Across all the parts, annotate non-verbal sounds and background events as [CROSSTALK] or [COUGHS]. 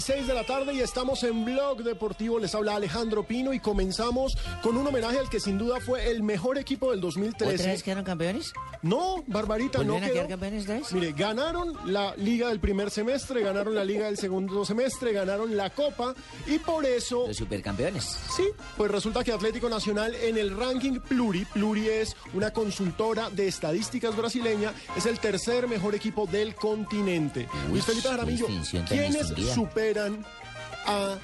36 de la tarde y estamos en Blog Deportivo. Les habla Alejandro Pino y comenzamos con un homenaje al que sin duda fue el mejor equipo del ¿Otra vez 2013. quedaron campeones? No, Barbarita, no ¿Volvieron a quedó. Mire, ganaron la liga del primer semestre, ganaron la liga del segundo semestre, ganaron la copa y por eso Los supercampeones. Sí, pues resulta que Atlético Nacional en el ranking Pluri, Pluri es una consultora de estadísticas brasileña, es el tercer mejor equipo del continente. Uy, Luis Felipe Jaramillo, ¿quiénes superan a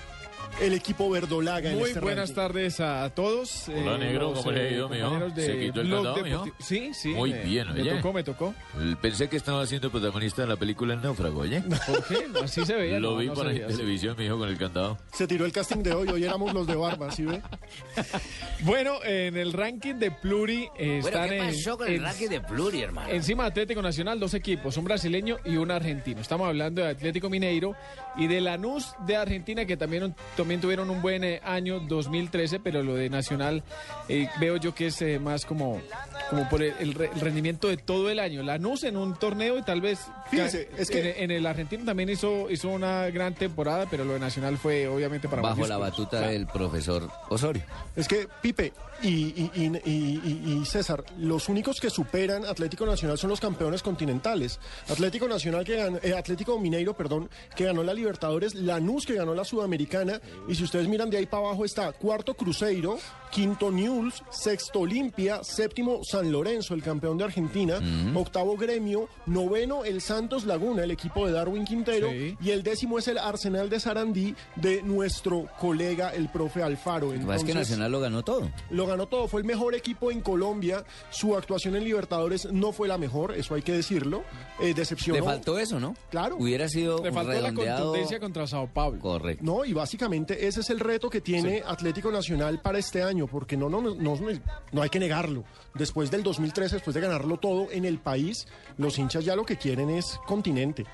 el equipo verdolaga en Muy este buenas ranking? tardes a todos. Hola, negro, ¿cómo le ha ido, mijo? compañeros de ¿Se quitó el candado, mijo? Sí, sí. Muy me- bien, Me oye. tocó, me tocó. Pensé que estaba siendo protagonista de la película El Náufrago, ¿oye? [LAUGHS] ¿Por qué? Así se veía. Lo no, vi no por ahí en televisión, mi hijo, con el candado. Se tiró el casting de hoy, hoy éramos los de barba, ¿sí ve? [LAUGHS] Bueno, en el ranking de Pluri eh, Bueno, están ¿qué en- pasó con el en- ranking de Pluri, hermano? Encima de Atlético Nacional, dos equipos, un brasileño y un argentino. Estamos hablando de Atlético Mineiro y de Lanús de Argentina, que también, también tuvieron un buen eh, año 2013, pero lo de Nacional eh, veo yo que es eh, más como, como por el, el re- el rendimiento de todo el año. Lanús en un torneo y tal vez... Fíjese, es que- En, en el argentino también hizo, hizo una gran temporada, pero lo de Nacional fue obviamente para Bajo la batuta Claro. del profesor Osorio. Es que, Pipe y, y- y- y- César, los únicos que superan Atlético Nacional son los campeones continentales. Atlético Nacional que ganó, eh, Atlético Mineiro, perdón, que ganó la Libertadores, Lanús que ganó la Sudamericana, y si ustedes miran de ahí para abajo está cuarto Cruzeiro, quinto Newell's, sexto Olimpia, séptimo San Lorenzo, el campeón de Argentina, octavo Gremio, noveno el Santos Laguna, el equipo de Darwin Quintero, Sí. y el décimo es el Arsenal de Sarandí de nuestro colega, el profe Alfaro. Pasa es que Entonces, Nacional lo ganó todo. lo ganó todo, fue el mejor equipo en Colombia. Su actuación en Libertadores no fue la mejor, eso hay que decirlo. Eh, decepcionó. Le faltó eso, ¿no? Claro. Hubiera sido Le faltó la contundencia contra Sao Paulo. Correcto. No, y básicamente ese es el reto que tiene Atlético Nacional para este año, porque no, no, no, no, no hay que negarlo. Después del 2013, después de ganarlo todo en el país, los hinchas ya lo que quieren es continente,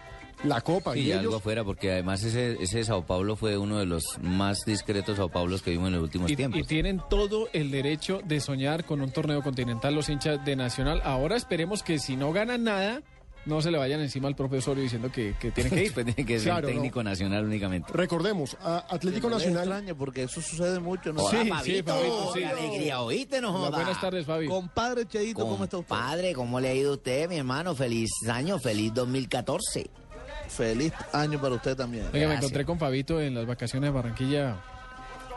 la Copa. Sí, y algo ellos, afuera, porque además ese, ese Sao Paulo fue uno de los más discretos Sao Paulos que vimos en los últimos Y, tiempos. y tienen todo el derecho de soñar con un torneo continental los hinchas de Nacional. Ahora esperemos que si no ganan nada, no se le vayan encima al profesorio diciendo que, que tiene que [LAUGHS] ir. Tiene que ser Claro, no. técnico nacional únicamente. recordemos, a Atlético No Nacional... extraña porque eso sucede mucho. ¿no? Sí, Hola, sí, Fabito, Fabito, sí. alegría, oíste, no joda. buenas tardes, Fabi. Compadre Cheito, ¿cómo está usted? Padre, ¿cómo le ha ido a usted, mi hermano? Feliz año, feliz 2014. Feliz año para usted también. Oiga, me encontré con Fabito en las vacaciones de Barranquilla.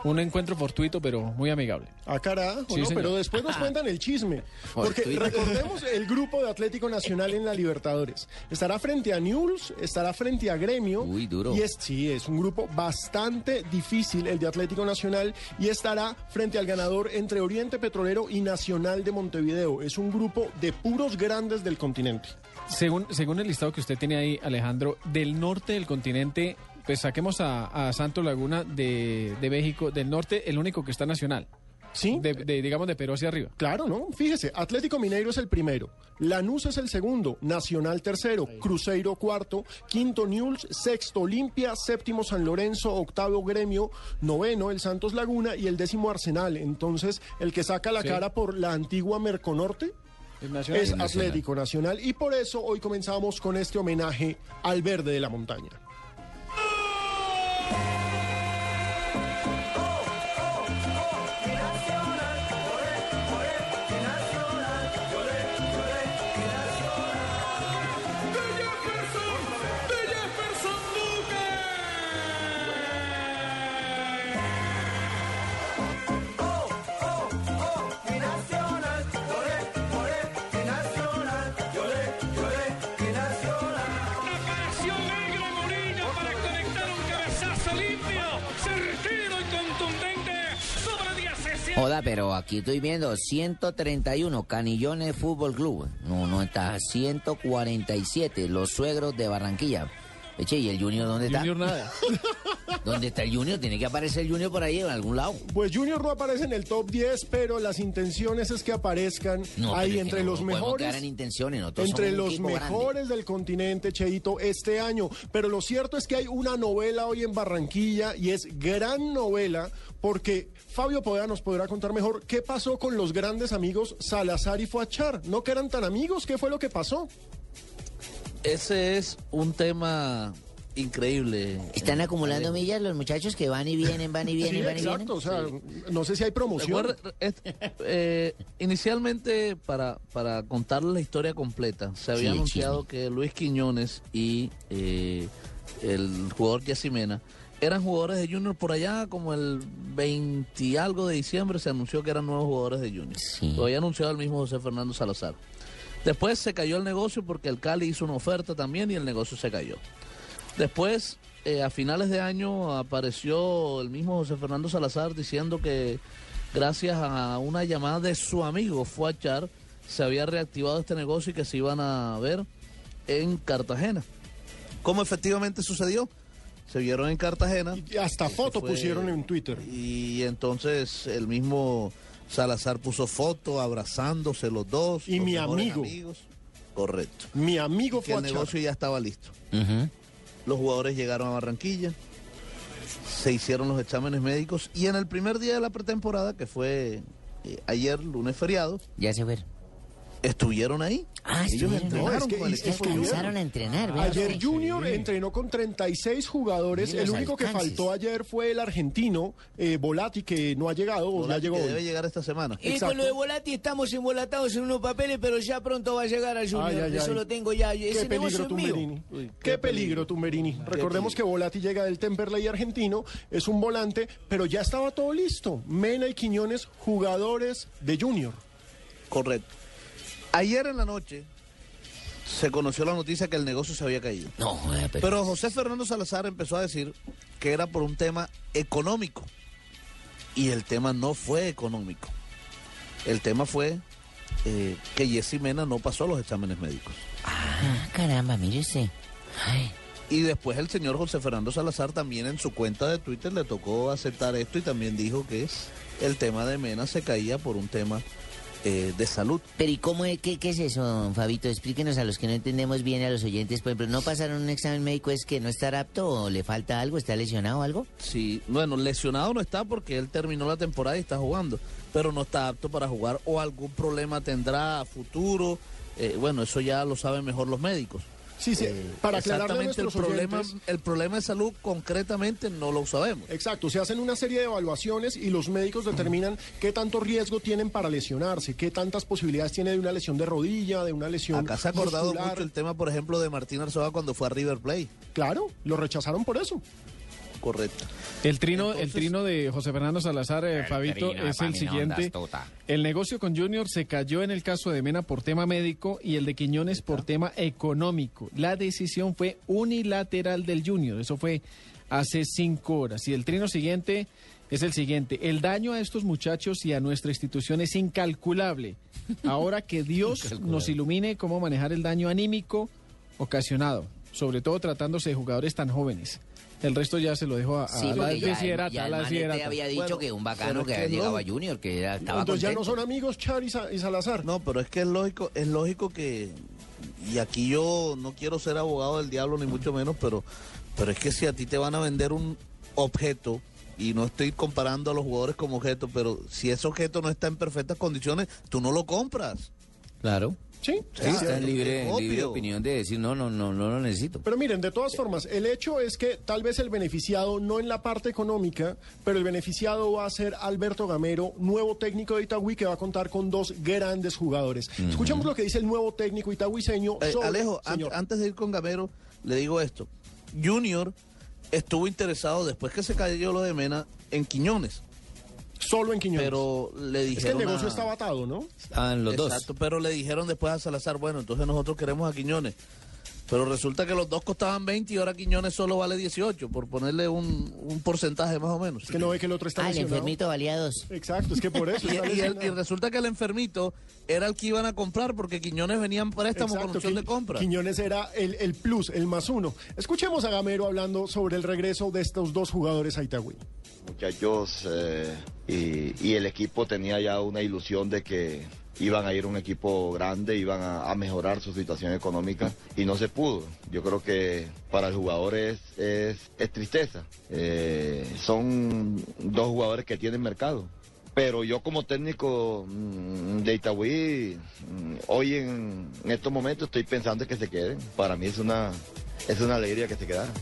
Un encuentro fortuito, pero muy amigable. Ah, carajo, Sí, ¿no? señor. pero después nos cuentan el chisme. [LAUGHS] Porque recordemos el grupo de Atlético Nacional en la Libertadores. Estará frente a Newell's, estará frente a Gremio. Uy, duro. Y es, sí, es un grupo bastante difícil el de Atlético Nacional. Y estará frente al ganador entre Oriente Petrolero y Nacional de Montevideo. Es un grupo de puros grandes del continente. Según, según el listado que usted tiene ahí, Alejandro, del norte del continente, pues saquemos a, a Santo Laguna de, de México, del norte, el único que está nacional. ¿Sí? De, de, digamos, de Perú hacia arriba. Claro, ¿no? Fíjese, Atlético Mineiro es el primero, Lanús es el segundo, Nacional tercero, Cruzeiro cuarto, quinto Newell's, sexto Olimpia, séptimo San Lorenzo, octavo Gremio, noveno el Santos Laguna y el décimo Arsenal. Entonces, el que saca la Sí. cara por la antigua Merconorte nacional. es Nacional. Atlético Nacional y por eso hoy comenzamos con este homenaje al verde de la montaña. Joda, pero aquí estoy viendo 131 Canillones Fútbol Club. No, no está 147 Los Suegros de Barranquilla. Eche, ¿y el Junior dónde está? Junior nada. [LAUGHS] ¿Dónde está el Junior? Tiene que aparecer el Junior por ahí en algún lado. Pues Junior no aparece en el top 10, pero las intenciones es que aparezcan No, ahí entre no los podemos mejores. en intenciones, Entre los grande. mejores del continente, Cheito, este año. Pero lo cierto es que hay una novela hoy en Barranquilla y es gran novela porque Fabio Podea nos podrá contar mejor qué pasó con los grandes amigos Salazar y Fuachar. ¿No que eran tan amigos? ¿Qué fue lo que pasó? Ese es un tema increíble. Están acumulando millas los muchachos que van y vienen, van y vienen, Sí, van y vienen. exacto. O sea, no sé si hay promoción. Recuerda, es- eh, inicialmente, para, para contarles la historia completa, se había Sí, anunciado que Luis Quiñones y eh, el jugador Yacimena eran jugadores de Junior por allá, como el 20 y algo de diciembre se anunció que eran nuevos jugadores de Junior. Sí. Lo había anunciado el mismo José Fernando Salazar. Después se cayó el negocio porque el Cali hizo una oferta también y el negocio se cayó. Después, eh, a finales de año, apareció el mismo José Fernando Salazar diciendo que gracias a una llamada de su amigo Fuachar, se había reactivado este negocio y que se iban a ver en Cartagena. ¿Cómo efectivamente sucedió? Se vieron en Cartagena. Y hasta foto fue- pusieron en Twitter. Y entonces el mismo Salazar puso foto abrazándose los dos. Y los mi amigo. amigos. Correcto. Mi amigo Que el Fuachar. negocio ya estaba listo. Los jugadores llegaron a Barranquilla, se hicieron los exámenes médicos y en el primer día de la pretemporada, que fue eh, ayer, lunes feriado, Ya se fue. Estuvieron ahí. Ah, Ellos estuvieron. entrenaron No, es que- con el es que equipo estuvieron. Alcanzaron a entrenar, Ayer. Junior entrenó con 36 jugadores. El único que faltó ayer fue el argentino eh, Volati, que no ha llegado, o ya Volati, llegó que debe llegar esta semana. Y Exacto. con lo de Volati estamos embolatados en unos papeles, pero ya pronto va a llegar al Junior. Ay, ay, Eso ay. lo tengo ya. Qué Ese negocio peligro. Tumberini. Uy, qué, qué peligro, Tumberini. Recordemos que Volati llega del Temperley argentino, es un volante, pero ya estaba todo listo. Mena y Quiñones, jugadores de Junior. Correcto. Ayer en la noche se conoció la noticia que el negocio se había caído. No, joda, pero... Pero José Fernando Salazar empezó a decir que era por un tema económico. Y el tema no fue económico. El tema fue eh, que Jessy Mena no pasó los exámenes médicos. Ah, caramba. Ay, Y después el señor José Fernando Salazar también en su cuenta de Twitter le tocó aceptar esto y también dijo que el tema de Mena se caía por un tema eh, de salud. Pero ¿y cómo es, qué, qué es eso, don Fabito? Explíquenos a los que no entendemos bien, a los oyentes. Por ejemplo, ¿no pasaron un examen médico? ¿Es que no estar apto o le falta algo? ¿Está lesionado o algo? Sí, bueno, lesionado no está porque él terminó la temporada y está jugando, pero no está apto para jugar o algún problema tendrá a futuro. Eh, bueno, eso ya lo saben mejor los médicos. Sí, sí, Eh, para aclararle a exactamente el nuestros problema, oyentes- el problema de salud concretamente no lo sabemos. Exacto, se hacen una serie de evaluaciones y los médicos determinan qué tanto riesgo tienen para lesionarse, qué tantas posibilidades tiene de una lesión de rodilla, de una lesión Acá se ha acordado muscular. mucho el tema, por ejemplo, de Martín Arzoa cuando fue a River Plate. Claro, lo rechazaron por eso. Correcto. El trino, el trino de José Fernando Salazar, eh, Fabito, es el siguiente. El negocio con Junior se cayó en el caso de Mena por tema médico y el de Quiñones por tema económico. La decisión fue unilateral del Junior. Eso fue hace cinco horas. Y el trino siguiente es el siguiente. El daño a estos muchachos y a nuestra institución es incalculable. Ahora que [LAUGHS] Dios nos ilumine cómo manejar el daño anímico ocasionado, sobre todo tratándose de jugadores tan jóvenes. El resto ya se lo dejo a, a Sí, la ya, ya a el la este desiderata. había dicho Bueno, que un bacano que había que llegado no. a Junior, que era- estaba Entonces ya no son amigos Char y, Sa- y Salazar. No, pero es que es lógico, es lógico que, y aquí yo no quiero ser abogado del diablo ni mucho menos, pero, pero es que si a ti te van a vender un objeto, y no estoy comparando a los jugadores como objeto, pero si ese objeto no está en perfectas condiciones, tú no lo compras. Claro. Sí, Sí, sí, está en libre, libre opinión de decir, no, no, no, no lo necesito. Pero miren, de todas formas, el hecho es que tal vez el beneficiado, no en la parte económica, pero el beneficiado va a ser Alberto Gamero, nuevo técnico de Itagüí, que va a contar con dos grandes jugadores. Escuchamos lo que dice el nuevo técnico itagüiseño. Eh, sobre- Alejo, an- antes de ir con Gamero, le digo esto. Junior estuvo interesado, después que se cayó lo de Mena, en Quiñones, solo en Quiñones. pero le es que el dijeron... negocio a- estaba atado, ¿no? Estaban los Exacto, pero le dijeron después a Salazar, bueno, entonces nosotros queremos a Quiñones. Pero resulta que los dos costaban 20 y ahora Quiñones solo vale 18, por ponerle un, un porcentaje más o menos. Es que no ve que el otro está Ah, el lesionado. enfermito valía dos. Exacto, es que por eso. [LAUGHS] Y, está y el- y resulta que el enfermito era el que iban a comprar porque Quiñones venía en préstamo con Exacto, opción Qui- de compra. Quiñones era el, el plus, el más uno. Escuchemos a Gamero hablando sobre el regreso de estos dos jugadores a Itagüí. muchachos eh, y, y el equipo tenía ya una ilusión de que iban a ir un equipo grande, iban a, mejorar su situación económica y no se pudo. Yo creo que para el jugador es, tristeza. Eh, son dos jugadores que tienen mercado. Pero yo como técnico mm, de Itagüí, mm, hoy en, en estos momentos estoy pensando que se queden. Para mí es una, es una alegría que se quedaran.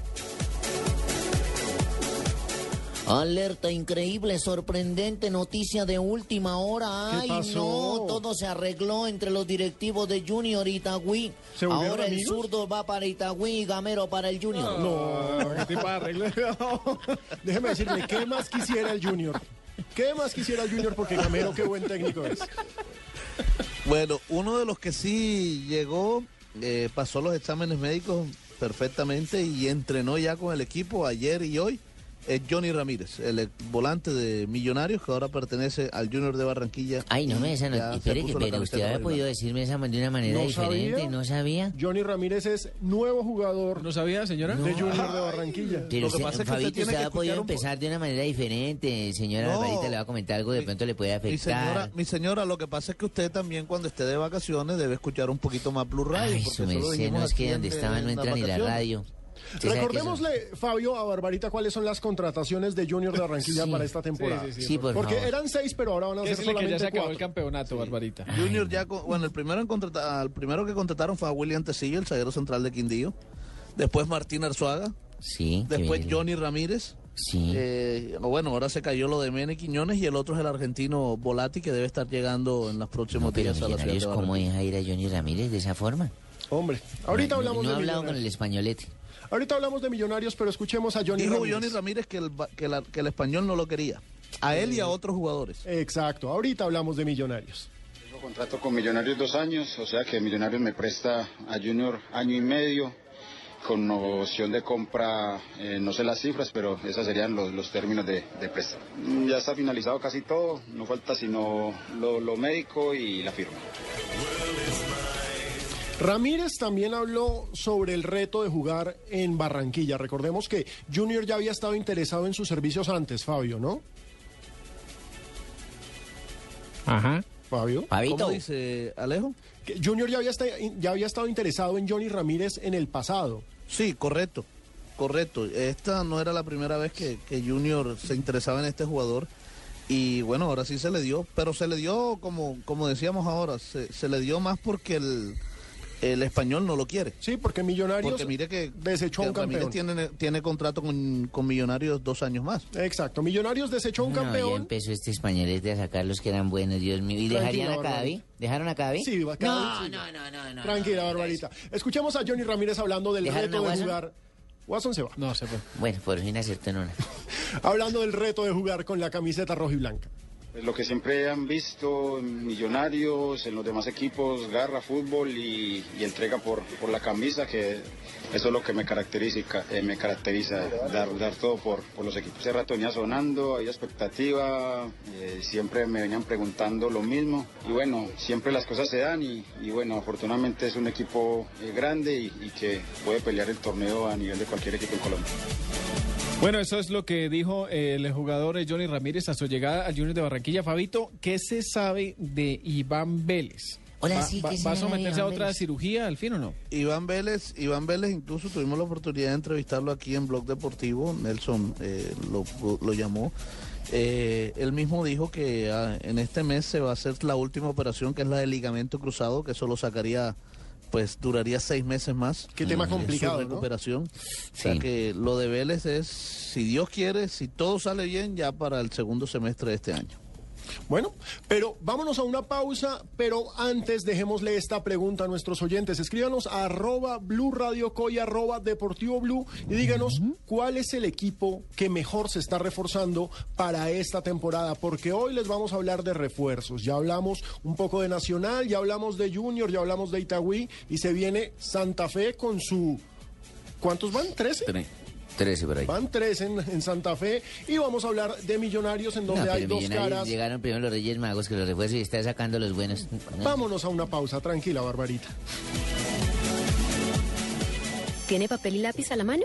Alerta increíble, sorprendente, noticia de última hora. ¿Qué Ay, pasó? no, todo se arregló entre los directivos de Junior y Itagüí. ¿Se volvieron Ahora el zurdo va para Itagüí y Gamero para el Junior. No, qué tipo de arreglo. Déjeme decirle, ¿qué más quisiera el Junior? ¿Qué más quisiera el Junior? Porque Gamero, qué buen técnico es. Bueno, uno de los que sí llegó, eh, pasó los exámenes médicos perfectamente y entrenó ya con el equipo ayer y hoy, es Johnny Ramírez, el ex- volante de Millonarios que ahora pertenece al Junior de Barranquilla. Ay, no me esa no, espere, que, pero usted había podido decirme esa de una manera No diferente, sabía. ¿no sabía? Johnny Ramírez es nuevo jugador ¿No sabía, señora? de Junior de Barranquilla. Pero Lo que usted, pasa es que usted Fabito, tiene usted que ha podido empezar de una manera diferente. Señora No. Barbarita le va a comentar algo, de Mi- pronto le puede Mi señora, afectar. mi señora, lo que pasa es que usted también cuando esté de vacaciones debe escuchar un poquito más Blue Radio. Ay, su merced, no es que donde en- estaba no entra ni la radio. Recordémosle, Fabio, a Barbarita, cuáles son las contrataciones de Junior de Barranquilla Sí. para esta temporada. Sí, sí, sí. Sí, por Porque favor. eran seis, pero ahora van a ser Decirle que ya solamente se acabó cuatro. el campeonato, Barbarita. Junior ya, con- bueno, el primero, en contrata- primero que contrataron fue a William Tecillo, el zaguero central de Quindío. Después Martín Arzuaga. Sí. Después Johnny Ramírez. Sí. Eh, bueno, ahora se cayó lo de Mene Quiñones y el otro es el argentino Volati que debe estar llegando en los próximos No, pero días a la ciudad ¿cómo deja ir a Johnny Ramírez de esa forma? Hombre, ahorita no, hablamos no de he hablado con el españolete. Ahorita hablamos de millonarios, pero escuchemos a Johnny Dijo Ramírez. Johnny Ramírez que el, que, la- que el español no lo quería. A él y a otros jugadores. Exacto, ahorita hablamos de millonarios. Tengo contrato con Millonarios dos años, o sea que Millonarios me presta a Junior año y medio con opción de compra, eh, no sé las cifras, pero esos serían los, los términos de, de préstamo. Mm, Ya está finalizado casi todo, no falta sino lo, lo médico y la firma. Ramírez también habló sobre el reto de jugar en Barranquilla. Recordemos que Junior ya había estado interesado en sus servicios antes, Fabio, ¿no? Ajá. Fabio. ¿Cómo dice Alejo? Que Junior ya había, ya había estado interesado en Johnny Ramírez en el pasado. Sí, correcto. Correcto. Esta no era la primera vez que, que Junior se interesaba en este jugador. Y bueno, ahora sí se le dio. Pero se le dio, como, como decíamos ahora, se, se le dio más porque el, el español no lo quiere. Sí, porque Millonarios Porque mire que, desechó a que un campeón. Ramírez tiene, tiene contrato con, con Millonarios dos años más. Exacto, Millonarios desechó a un No, ya campeón. empezó este españolete a sacar los que eran buenos, Dios mío. ¿Y dejarían a? Barbarita. ¿Dejaron a Cadavi? Sí, va- Cadavi no, sí. no, no, no, no. Tranquila, no, Barbarita. Escuchemos a Johnny Ramírez hablando del ¿Dejaron reto a de jugar. Watson se va. No, se fue. Bueno, por fin acertó en una. [LAUGHS] Hablando del reto de jugar con la camiseta roja y blanca. Lo que siempre han visto en Millonarios, en los demás equipos, garra, fútbol y, entrega por, por la camisa, que eso es lo que me caracteriza, eh, me caracteriza dar, dar todo por, por los equipos. Hace rato venía sonando, había expectativa, eh, siempre me venían preguntando lo mismo y bueno, siempre las cosas se dan y, bueno, afortunadamente es un equipo eh, grande y que puede pelear el torneo a nivel de cualquier equipo en Colombia. Bueno, eso es lo que dijo eh, el jugador eh, Johnny Ramírez a su llegada al Junior de Barranquilla. Fabito, ¿qué se sabe de Iván Vélez? Hola, ¿Va, sí, va- ¿qué se ¿Va a someterse a otra Vélez? cirugía al fin o no? Iván Vélez, Iván Vélez incluso tuvimos la oportunidad de entrevistarlo aquí en Blog Deportivo, Nelson eh, lo, lo llamó. Eh, él mismo dijo que ah, en este mes se va a hacer la última operación que es la del ligamento cruzado, que eso lo sacaría, pues duraría seis meses más. Qué tema en complicado, Su ¿no? recuperación. O sea Sí. que lo de Vélez es, si Dios quiere, si todo sale bien, ya para el segundo semestre de este año. Bueno, pero vámonos a una pausa, pero antes dejémosle esta pregunta a nuestros oyentes. Escríbanos a arroba Blue Radio Coy, arroba Deportivo Blue y díganos cuál es el equipo que mejor se está reforzando para esta temporada, porque hoy les vamos a hablar de refuerzos. Ya hablamos un poco de Nacional, ya hablamos de Junior, ya hablamos de Itagüí y se viene Santa Fe con su... ¿Cuántos van? ¿13? Tre- 13 por ahí. Van tres en, en Santa Fe y vamos a hablar de Millonarios en donde No, hay dos caras. llegaron primero los Reyes Magos que los refuerzos y está sacando los buenos. Vámonos a una pausa, tranquila, Barbarita. ¿Tiene papel y lápiz a la mano?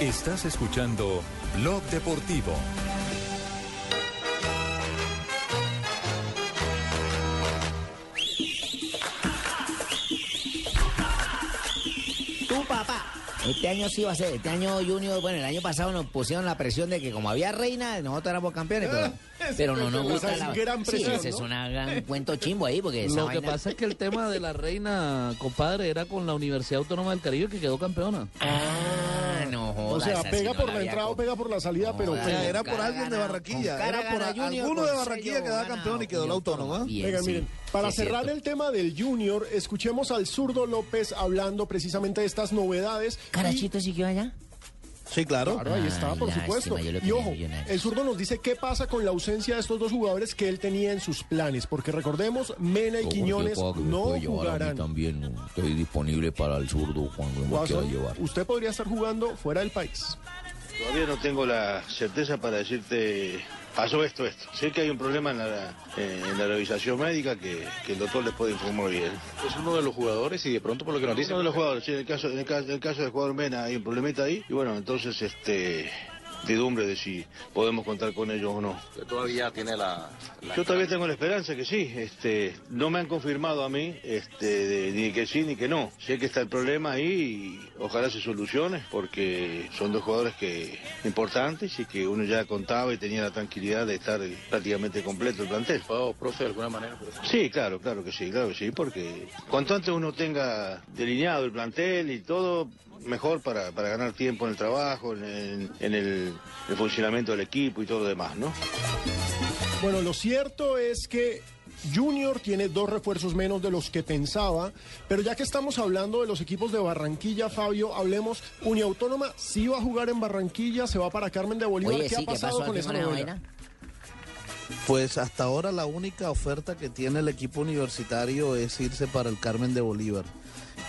Estás escuchando Blog Deportivo. Tu papá. Este año sí va a ser, este año Junior, bueno, el año pasado nos pusieron la presión de que como había reina, nosotros éramos campeones, pero, [LAUGHS] pero no nos gusta la... es gran sí, presión, ese es una gran cuento chimbo ahí, porque esa Lo que pasa es que el tema de la reina, compadre, era con la Universidad Autónoma del Caribe que quedó campeona. Ah, no O sea, pega no por la entrada o pega por la salida, pero... Era por alguien de Barranquilla. Era por Junior, alguno de Barranquilla quedaba campeón y quedó la autónoma. Venga, sí, miren, para cerrar cierto. el tema del Junior, escuchemos al zurdo López hablando precisamente de estas novedades. y- ¿Carachito siguió allá? Sí, claro. Claro, ahí está, Ay, por lástima, supuesto. Y ojo, el zurdo nos dice qué pasa con la ausencia de estos dos jugadores que él tenía en sus planes, porque recordemos, Mena y Quiñones no jugarán. también estoy disponible para el zurdo cuando me quiera llevar. usted podría estar jugando fuera del país. Todavía no tengo la certeza para decirte, pasó esto, esto. Sé que hay un problema en la, eh, en la revisación médica que, que el doctor les puede informar bien. Es uno de los jugadores y de pronto por lo que nos dicen... Uno de los jugadores, sí, en el caso, en el caso, en el caso del jugador Mena hay un problemita ahí y bueno, entonces este de si podemos contar con ellos o no. Todavía tiene la... Yo todavía tengo la esperanza que sí, este, no me han confirmado a mí, este, de- ni que sí ni que no. Sé que está el problema ahí y ojalá se solucione porque son dos jugadores que importantes y que uno ya contaba y tenía la tranquilidad de estar prácticamente completo el plantel. ¿Puedo, profe, de alguna manera? Sí, claro, claro que sí, claro que sí, porque cuanto antes uno tenga delineado el plantel y todo, mejor para, para ganar tiempo en el trabajo, en, el- en el, el funcionamiento del equipo y todo lo demás, ¿no? Bueno, lo cierto es que Junior tiene dos refuerzos menos de los que pensaba, pero ya que estamos hablando de los equipos de Barranquilla, Fabio, hablemos, Uniautónoma sí va a jugar en Barranquilla, se va para Carmen de Bolívar, Oye, ¿qué sí, ha ¿qué pasado pasó con esa novela? vaina? Pues hasta ahora la única oferta que tiene el equipo universitario es irse para el Carmen de Bolívar.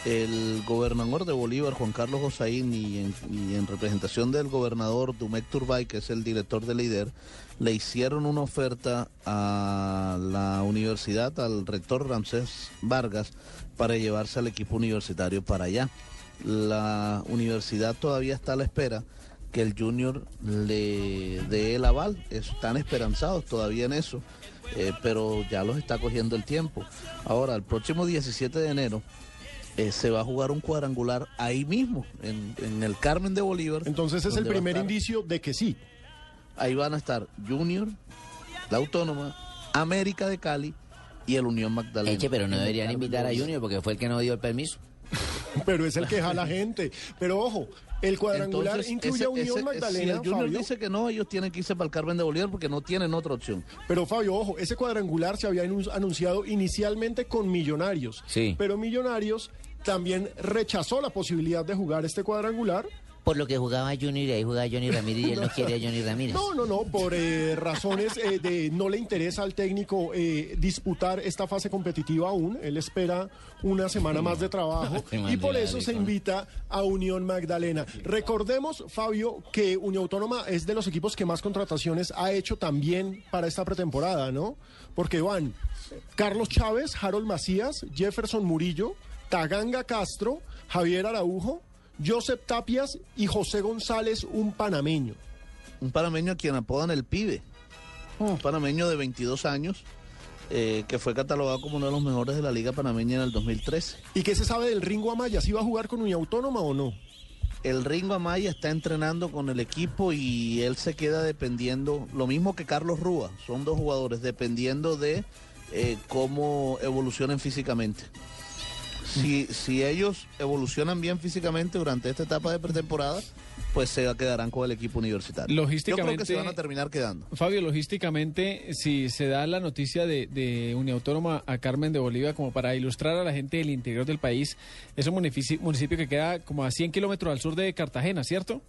El gobernador de Bolívar, Juan Carlos Josaín, y en, representación del gobernador Dumec Turbay, que es el director de líder, le hicieron una oferta a la universidad, al rector Ramsés Vargas, para llevarse al equipo universitario para allá. La universidad todavía está a la espera que el Junior le dé el aval. Están esperanzados todavía en eso, eh, pero ya los está cogiendo el tiempo. Ahora, el próximo 17 de enero eh, se va a jugar un cuadrangular ahí mismo, en, en el Carmen de Bolívar. Entonces es el primer estar- indicio de que sí. Ahí van a estar Junior, la Autónoma, América de Cali y el Unión Magdalena. Eche, pero no deberían invitar a. Junior porque fue el que no dio el permiso. [LAUGHS] Pero es el que jala gente. Pero ojo, el cuadrangular Entonces, incluye a Unión ese- si Magdalena, el Junior Fabio. dice que no, ellos tienen que irse para el Carmen de Bolívar porque no tienen otra opción. Pero Fabio, ojo, ese cuadrangular se había anun- anunciado inicialmente con Millonarios. Sí. Pero Millonarios también rechazó la posibilidad de jugar este cuadrangular Por lo que jugaba Junior y ahí jugaba Johnny Ramírez y él no quiere a Johnny Ramírez. No, no, no, por eh, razones eh, de no le interesa al técnico eh, disputar esta fase competitiva aún. Él espera una semana más de trabajo [LAUGHS] y por eso se invita a Unión Magdalena. Recordemos, Fabio, que Unión Autónoma es de los equipos que más contrataciones ha hecho también para esta pretemporada, ¿no? Porque van Carlos Chávez, Harold Macías, Jefferson Murillo, Taganga Castro, Javier Araujo, Joseph Tapias y José González, un panameño. Un panameño a quien apodan el pibe. Un panameño de 22 años eh, que fue catalogado como uno de los mejores de la Liga Panameña en el 2013. ¿Y qué se sabe del Ringo Amaya? ¿Si va a jugar con Unión Autónoma o no? El Ringo Amaya está entrenando con el equipo y él se queda dependiendo, lo mismo que Carlos Rúa, son dos jugadores, dependiendo de eh, cómo evolucionen físicamente. Si, si ellos evolucionan bien físicamente durante esta etapa de pretemporada, pues se quedarán con el equipo universitario. Logísticamente, Yo creo que se van a terminar quedando. Fabio, logísticamente, si se da la noticia de, de Uniautónoma a Carmen de Bolivia, como para ilustrar a la gente del interior del país, es un municipio, municipio que queda como a 100 kilómetros al sur de Cartagena, ¿cierto?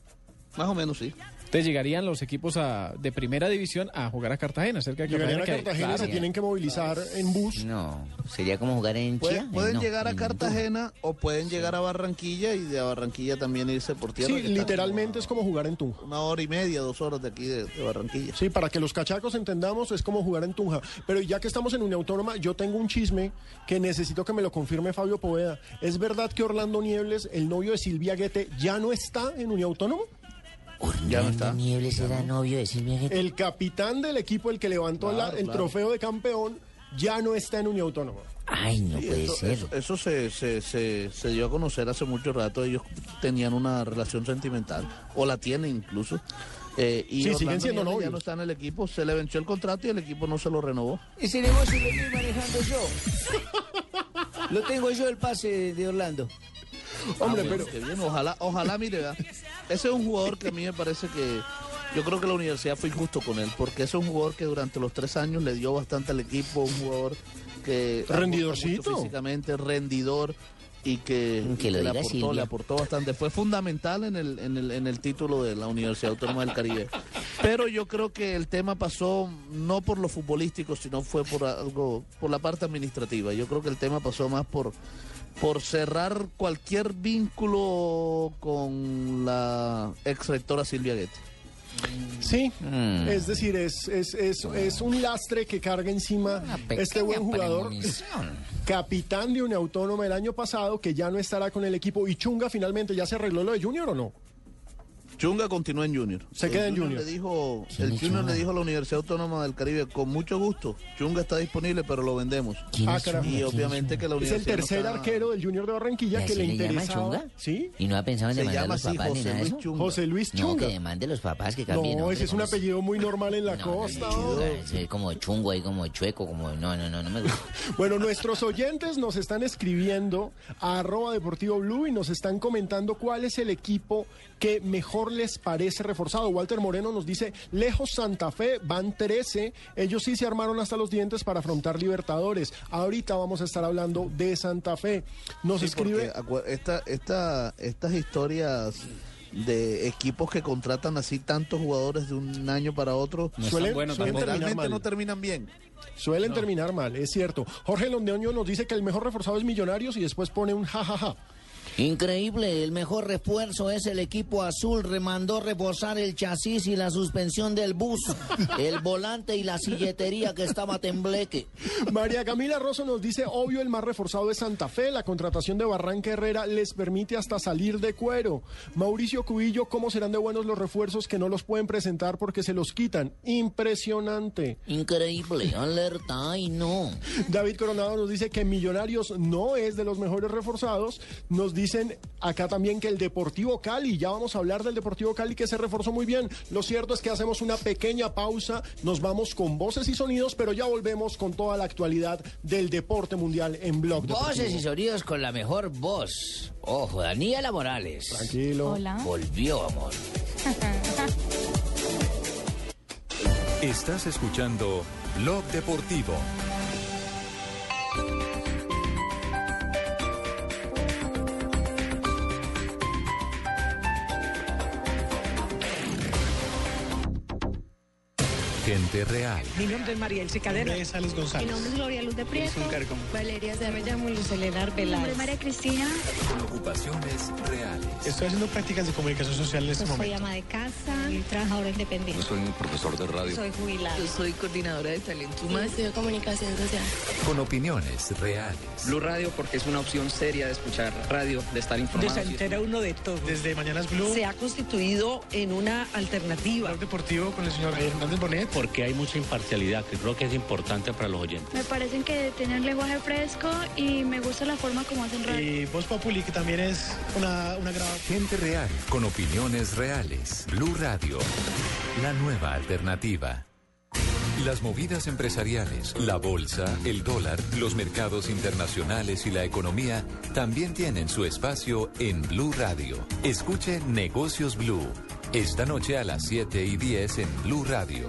Más o menos, sí. Entonces llegarían los equipos a- de primera división a jugar a Cartagena, cerca de Llegarían Cartagena. a que- Cartagena se tienen que movilizar en bus. No, sería como jugar en Pueden, Chía. pueden No, llegar a en Cartagena o pueden llegar a Barranquilla y de Barranquilla también irse por tierra. Sí, literalmente es como jugar en Tunja. Una hora y media, dos horas de aquí de, de Barranquilla. Sí, para que los cachacos entendamos, es como jugar en Tunja. Pero ya que estamos en Unión Autónoma, yo tengo un chisme que necesito que me lo confirme Fabio Poveda. ¿Es verdad que Orlando Niebles, el novio de Silvia Guete, ya no está en Unión Autónoma? Ya no está. Niebles era novio de Silvia Guete. El capitán del equipo, el que levantó la- el claro. trofeo de campeón, ya no está en Unión Autónoma. Ay, no Sí, puede eso, ser. Eso, eso se, se, se, se dio a conocer hace mucho rato. Ellos tenían una relación sentimental, o la tienen incluso. Eh, y Sí, siguen Orlando siendo novios. Ya no está en el equipo, se le venció el contrato y el equipo no se lo renovó. Ese negocio lo estoy manejando yo. Lo tengo yo el pase de Orlando. Hombre, Ah, bueno, pero qué bien. Ojalá, ojalá, mire, vea. ese es un jugador que a mí me parece que yo creo que la universidad fue injusto con él, porque ese es un jugador que durante los tres años le dio bastante al equipo, un jugador que Rendidorcito. físicamente, rendidor y que, Que lo le, aportó, Silvia. le aportó bastante. Fue fundamental en el, en, el, en el título de la Universidad Autónoma del Caribe. Pero yo creo que el tema pasó no por lo futbolístico, sino fue por algo, por la parte administrativa. Yo creo que el tema pasó más por por cerrar cualquier vínculo con la ex rectora Silvia Guete. sí, Mm. es decir, es, es, es, es un lastre que carga encima este buen jugador. Capitán de Unión Autónoma el año pasado, que ya no estará con el equipo. ¿Y Chunga finalmente ya se arregló lo de Junior o no? Chunga continúa en Junior. Se El queda en Junior. Le dijo, ¿Quién el Junior Chunga? le dijo a la Universidad Autónoma del Caribe, con mucho gusto, Chunga está disponible, pero lo vendemos. ¿Quién Ah, caramba. Y ¿Quién es obviamente que la Es el universidad no tercer está- arquero del Junior de Barranquilla ¿Y que le interesaba. Chunga? ¿Sí? ¿Y no ha pensado en demandar a llama los así papás ni José nada de Luis eso? Chunga. José Luis No, Chunga. que demande a los papás que cambien No, ese es un ¿cómo apellido muy [LAUGHS] normal en la No, costa. no, es como chungo ahí, como chueco, como... No, no, no, no me gusta. [LAUGHS] Bueno, nuestros oyentes nos están escribiendo a arroba deportivo blue y nos están comentando cuál es el equipo que mejor les parece reforzado. Walter Moreno nos dice, lejos Santa Fe, van 13, ellos sí se armaron hasta los dientes para afrontar Libertadores. Ahorita vamos a estar hablando de Santa Fe. Nos Sí, escribe... esta, esta, estas historias de equipos que contratan así tantos jugadores de un año para otro No Suelen- bueno suelen terminar generalmente mal. no terminan bien. Suelen terminar mal, es cierto. Jorge Londeño nos dice que el mejor reforzado es Millonarios y después pone un jajaja. Increíble, el mejor refuerzo es el equipo azul. Remandó reposar el chasis y la suspensión del bus, [LAUGHS] el volante y la silletería que estaba tembleque. María Camila Rosso nos dice, obvio el más reforzado es Santa Fe, la contratación de Barranca Herrera les permite hasta salir de cuero. Mauricio Cubillo, ¿cómo serán de buenos los refuerzos que no los pueden presentar porque se los quitan? Impresionante. Increíble, alerta, ay no. David Coronado nos dice que Millonarios no es de los mejores reforzados. Nos dicen acá también que el Deportivo Cali, ya vamos a hablar del Deportivo Cali que se reforzó muy bien. Lo cierto es que hacemos una pequeña pausa, nos vamos con voces y sonidos, pero ya volvemos con toda la actualidad del deporte mundial en Blog Voces y Deportivo. sonidos con la mejor voz. Ojo, Daniela Morales. Tranquilo. Hola. Volvió, amor. [LAUGHS] Estás escuchando Blog Deportivo. Gente real. Mi nombre es María Elsie Cadena. es Alex González. Mi nombre es Gloria Luz de Prieto. Valeria Se me llamo Luz Eledar Mi nombre es María Cristina. Ocupaciones reales. Estoy haciendo prácticas de comunicación social en este Yo soy momento. ama de casa y trabajadora independiente. soy un profesor de radio. Soy jubilada. Yo soy coordinadora de talento humano. Estudio comunicación social. Con opiniones reales. Blue Radio porque es una opción seria de escuchar radio, de estar informado. Se entera uno de todo. Desde Mañanas Blue, Se ha constituido en una alternativa. Deportivo con el señor Hernández Bonet. Porque hay mucha imparcialidad, que creo que es importante para los oyentes. Me parecen que tienen lenguaje fresco y me gusta la forma como hacen radio. Y Voz Populi, que también es una, una. Gente real. Con opiniones reales. Blue Radio. La nueva alternativa. Las movidas empresariales, la bolsa, el dólar, los mercados internacionales y la economía también tienen su espacio en Blue Radio. Escuche Negocios Blue. Esta noche a las 7 y 10 en Blue Radio.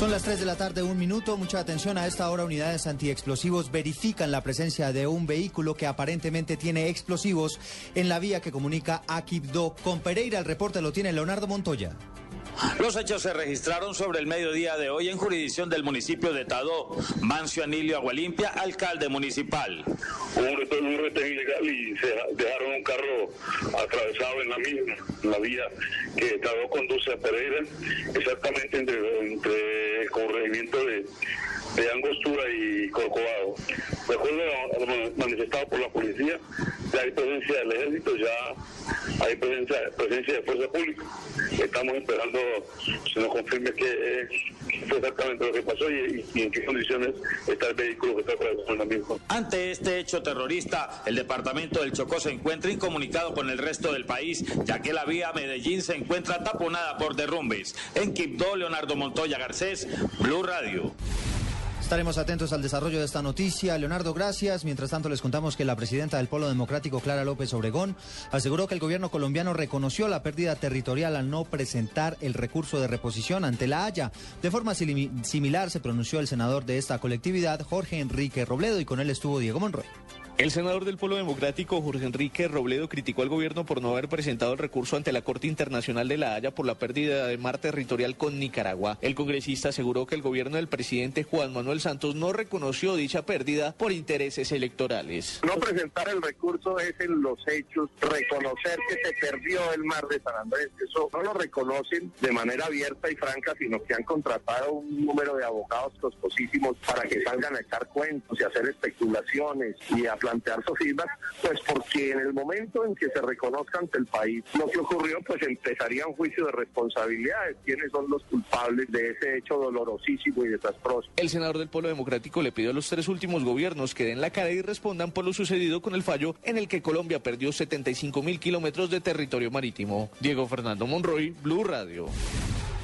Son las 3 de la tarde, un minuto. Mucha atención a esta hora. Unidades antiexplosivos verifican la presencia de un vehículo que aparentemente tiene explosivos en la vía que comunica a Quibdó con Pereira. El reporte lo tiene Leonardo Montoya. Los hechos se registraron sobre el mediodía de hoy en jurisdicción del municipio de Tadó. Mancio Anilio Agualimpia, alcalde municipal. Hubo un retén, un retén ilegal y se dejaron un carro atravesado en la misma, la vía que Tadó conduce a Pereira, exactamente entre, entre el corregimiento de, de Angostura y Corcovado. De lo manifestado por la policía, ya hay presencia del ejército, ya hay presencia, presencia de fuerza pública. Estamos esperando se nos confirme qué fue exactamente lo que pasó y, en qué condiciones está el vehículo que está atravesando la misma. Ante este hecho terrorista, el departamento del Chocó se encuentra incomunicado con el resto del país, ya que la vía Medellín se encuentra taponada por derrumbes. En Quibdó, Leonardo Montoya Garcés, Blue Radio. Estaremos atentos al desarrollo de esta noticia. Leonardo, gracias. Mientras tanto, les contamos que la presidenta del Polo Democrático, Clara López Obregón, aseguró que el gobierno colombiano reconoció la pérdida territorial al no presentar el recurso de reposición ante la Haya. De forma simi- similar se pronunció el senador de esta colectividad, Jorge Enrique Robledo, y con él estuvo Diego Monroy. El senador del Polo Democrático, Jorge Enrique Robledo, criticó al gobierno por no haber presentado el recurso ante la Corte Internacional de La Haya por la pérdida de mar territorial con Nicaragua. El congresista aseguró que el gobierno del presidente Juan Manuel Santos no reconoció dicha pérdida por intereses electorales. No presentar el recurso es en los hechos reconocer que se perdió el mar de San Andrés. Eso no lo reconocen de manera abierta y franca, sino que han contratado un número de abogados costosísimos para que salgan a echar cuentos y hacer especulaciones y a plantear sofismas, pues porque en el momento en que se reconozca ante el país lo que ocurrió, pues empezaría un juicio de responsabilidades. ¿Quiénes son los culpables de ese hecho dolorosísimo y desastroso? El senador del Polo Democrático le pidió a los tres últimos gobiernos que den la cara y respondan por lo sucedido con el fallo en el que Colombia perdió 75 mil kilómetros de territorio marítimo. Diego Fernando Monroy, Blue Radio.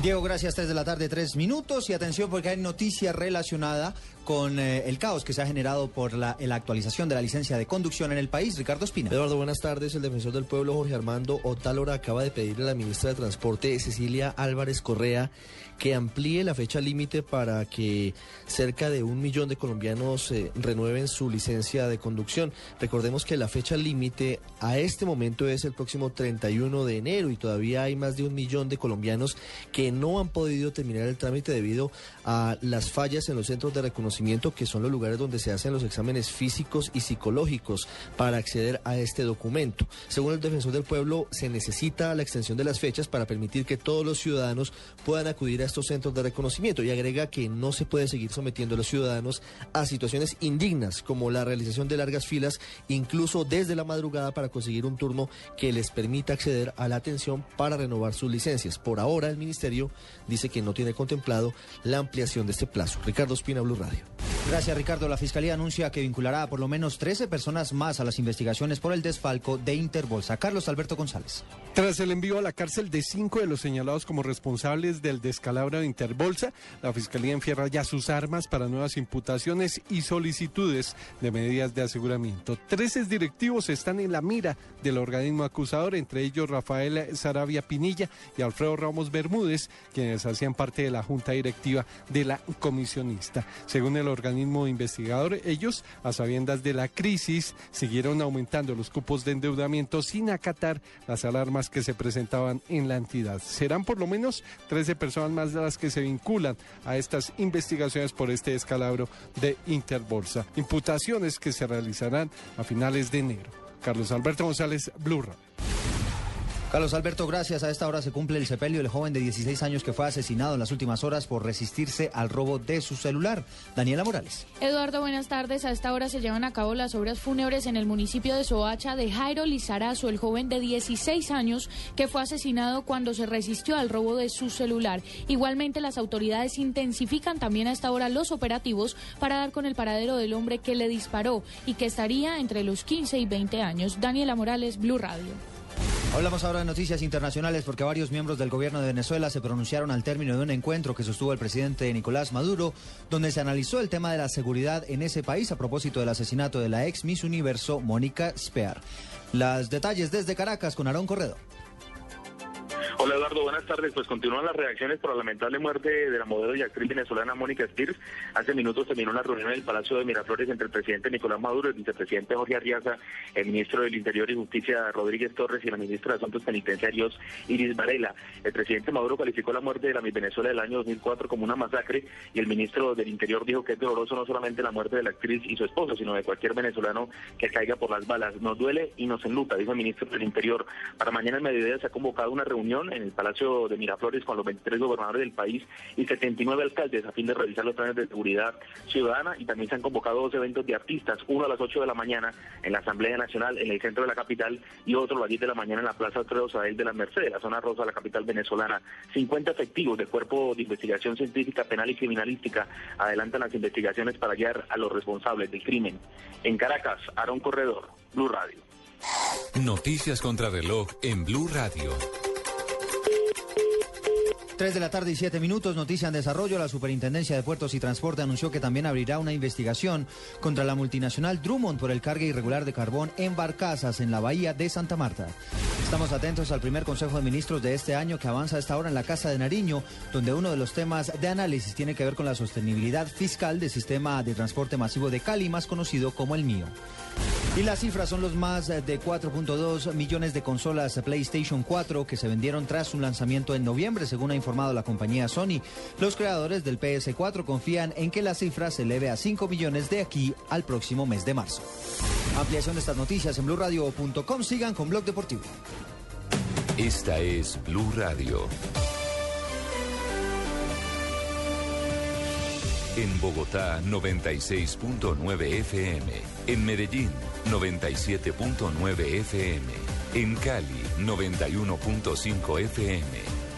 Diego, gracias. 3 de la tarde, 3 minutos. Y atención porque hay noticia relacionada con eh, el caos que se ha generado por la, la actualización de la licencia de conducción en el país. Ricardo Espina. Eduardo, buenas tardes. El defensor del pueblo, Jorge Armando Otálora, acaba de pedirle a la ministra de Transporte, Cecilia Álvarez Correa, que amplíe la fecha límite para que cerca de un millón de colombianos eh, renueven su licencia de conducción. Recordemos que la fecha límite a este momento es el próximo 31 de enero y todavía hay más de un millón de colombianos que no han podido terminar el trámite debido a las fallas en los centros de reconocimiento, que son los lugares donde se hacen los exámenes físicos y psicológicos para acceder a este documento. Según el defensor del pueblo, se necesita la extensión de las fechas para permitir que todos los ciudadanos puedan acudir a estos centros de reconocimiento y agrega que no se puede seguir sometiendo a los ciudadanos a situaciones indignas como la realización de largas filas, incluso desde la madrugada para conseguir un turno que les permita acceder a la atención para renovar sus licencias. Por ahora el ministerio dice que no tiene contemplado la ampliación de este plazo. Ricardo Espina, Blue Radio. Gracias, Ricardo. La Fiscalía anuncia que vinculará a por lo menos 13 personas más a las investigaciones por el desfalco de Interbolsa. Carlos Alberto González. Tras el envío a la cárcel de cinco de los señalados como responsables del descalabro de Interbolsa, la Fiscalía enfierra ya sus armas para nuevas imputaciones y solicitudes de medidas de aseguramiento. Trece directivos están en la mira del organismo acusador, entre ellos Rafael Sarabia Pinilla y Alfredo Ramos Bermúdez, quienes hacían parte de la junta directiva de la comisionista. Según el organismo investigador, ellos, a sabiendas de la crisis, siguieron aumentando los cupos de endeudamiento sin acatar las alarmas que se presentaban en la entidad. Serán por lo menos 13 personas más las que se vinculan a estas investigaciones por este descalabro de Interbolsa. Imputaciones que se realizarán a finales de enero. Carlos Alberto González, Blue Carlos Alberto, gracias. A esta hora se cumple el sepelio del joven de 16 años que fue asesinado en las últimas horas por resistirse al robo de su celular. Daniela Morales. Eduardo, buenas tardes. A esta hora se llevan a cabo las obras fúnebres en el municipio de Soacha de Jairo Lizarazo, el joven de 16 años que fue asesinado cuando se resistió al robo de su celular. Igualmente, las autoridades intensifican también a esta hora los operativos para dar con el paradero del hombre que le disparó y que estaría entre los 15 y 20 años. Daniela Morales, Blue Radio. Hablamos ahora de noticias internacionales porque varios miembros del gobierno de Venezuela se pronunciaron al término de un encuentro que sostuvo el presidente Nicolás Maduro, donde se analizó el tema de la seguridad en ese país a propósito del asesinato de la ex Miss Universo Mónica Spear. Los detalles desde Caracas con Aarón Corredo. Hola Eduardo, buenas tardes. Pues continúan las reacciones por la lamentable muerte de la modelo y actriz venezolana Mónica Spears. Hace minutos terminó una reunión en el Palacio de Miraflores entre el presidente Nicolás Maduro, el vicepresidente Jorge Arriaza, el ministro del Interior y Justicia Rodríguez Torres y la ministra de Asuntos Penitenciarios Iris Varela. El presidente Maduro calificó la muerte de la Miss Venezuela del año 2004 como una masacre y el ministro del Interior dijo que es doloroso no solamente la muerte de la actriz y su esposo, sino de cualquier venezolano que caiga por las balas. Nos duele y nos enluta, dijo el ministro del Interior. Para mañana en mediodía se ha convocado una reunión en el Palacio de Miraflores con los 23 gobernadores del país y 79 alcaldes a fin de revisar los planes de seguridad ciudadana y también se han convocado dos eventos de artistas, uno a las 8 de la mañana en la Asamblea Nacional en el centro de la capital y otro a las 10 de la mañana en la Plaza Alfredo Sadel de la Mercedes, la zona rosa de la capital venezolana. 50 efectivos del Cuerpo de Investigación Científica Penal y Criminalística adelantan las investigaciones para hallar a los responsables del crimen. En Caracas, Aaron Corredor, Blue Radio. Noticias contra reloj en Blue Radio. 3 de la tarde y 7 minutos, noticia en desarrollo. La Superintendencia de Puertos y Transporte anunció que también abrirá una investigación contra la multinacional Drummond por el carga irregular de carbón en barcazas en la bahía de Santa Marta. Estamos atentos al primer Consejo de Ministros de este año que avanza a esta hora en la Casa de Nariño, donde uno de los temas de análisis tiene que ver con la sostenibilidad fiscal del sistema de transporte masivo de Cali, más conocido como el mío. Y las cifras son los más de 4.2 millones de consolas PlayStation 4 que se vendieron tras su lanzamiento en noviembre, según ha informado la compañía Sony. Los creadores del PS4 confían en que la cifra se eleve a 5 millones de aquí al próximo mes de marzo. Ampliación de estas noticias en blurradio.com. Sigan con Blog Deportivo. Esta es Blue Radio. En Bogotá 96.9 FM. En Medellín 97.9 FM. En Cali 91.5 FM.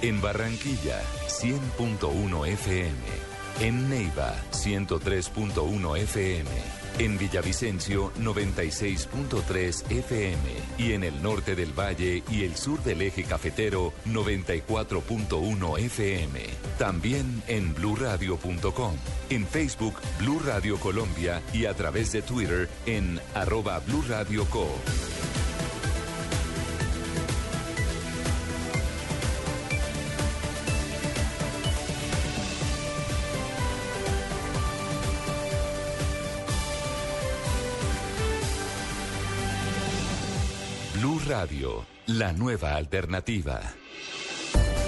En Barranquilla 100.1 FM. En Neiva 103.1 FM. En Villavicencio 96.3 FM y en el norte del valle y el sur del eje cafetero 94.1 FM. También en bluradio.com, en Facebook Blue Radio Colombia y a través de Twitter en arroba Blue. Radio, la nueva alternativa.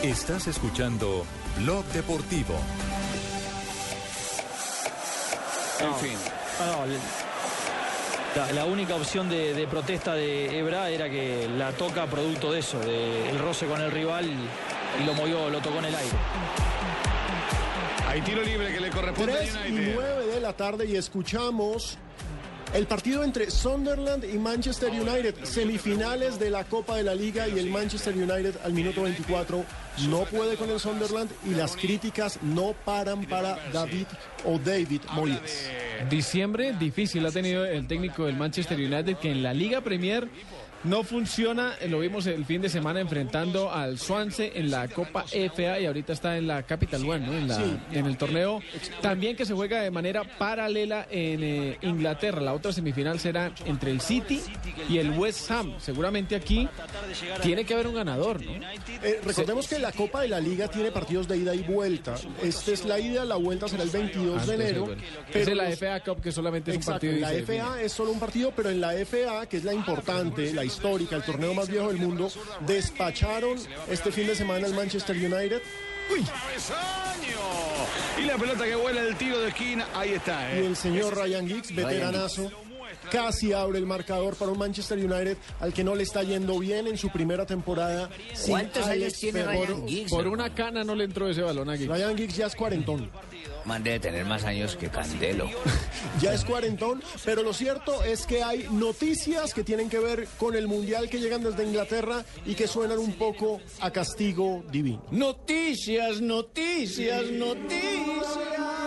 Estás escuchando Blog Deportivo. En fin. La, la única opción de, de protesta de Ebra era que la toca producto de eso, del roce con el rival y lo movió, lo tocó en el aire. Hay tiro libre que le corresponde 3 a y United. 9 de la tarde y escuchamos El partido entre Sunderland y Manchester United, semifinales de la Copa de la Liga y el Manchester United al minuto 24 no puede con el Sunderland y las críticas no paran para David o David Moyes. Diciembre difícil ha tenido el técnico del Manchester United que en la Liga Premier no funciona, lo vimos el fin de semana enfrentando al Swansea en la Copa FA y ahorita está en la Capital One, ¿no? en, la- Sí. en el torneo. También que se juega de manera paralela en eh, Inglaterra. La otra semifinal será entre el City y el West Ham. Seguramente aquí tiene que haber un ganador, ¿no? Eh, recordemos que la Copa de la Liga tiene partidos de ida y vuelta. Esta es la ida, la vuelta será el 22 de Antes, enero. bueno. pero es en la FA Cup que solamente es un partido. la. FA es solo un partido, pero en la FA, que es la importante, la histórica, el torneo más viejo del mundo, despacharon este fin de semana el Manchester United. Y la pelota que vuela el tiro de esquina, ahí está. Y ¿eh? el señor Ryan Giggs, veteranazo, casi abre el marcador para un Manchester United al que no le está yendo bien en su primera temporada. ¿Cuántos años tiene. Ryan Giggs? Por una cana no le entró ese balón a Giggs. Ryan Giggs ya es cuarentón. Man debe tener más años que Candelo. [LAUGHS] Ya es cuarentón, pero lo cierto es que hay noticias que tienen que ver con el Mundial que llegan desde Inglaterra y que suenan un poco a castigo divino. Noticias, noticias, noticias.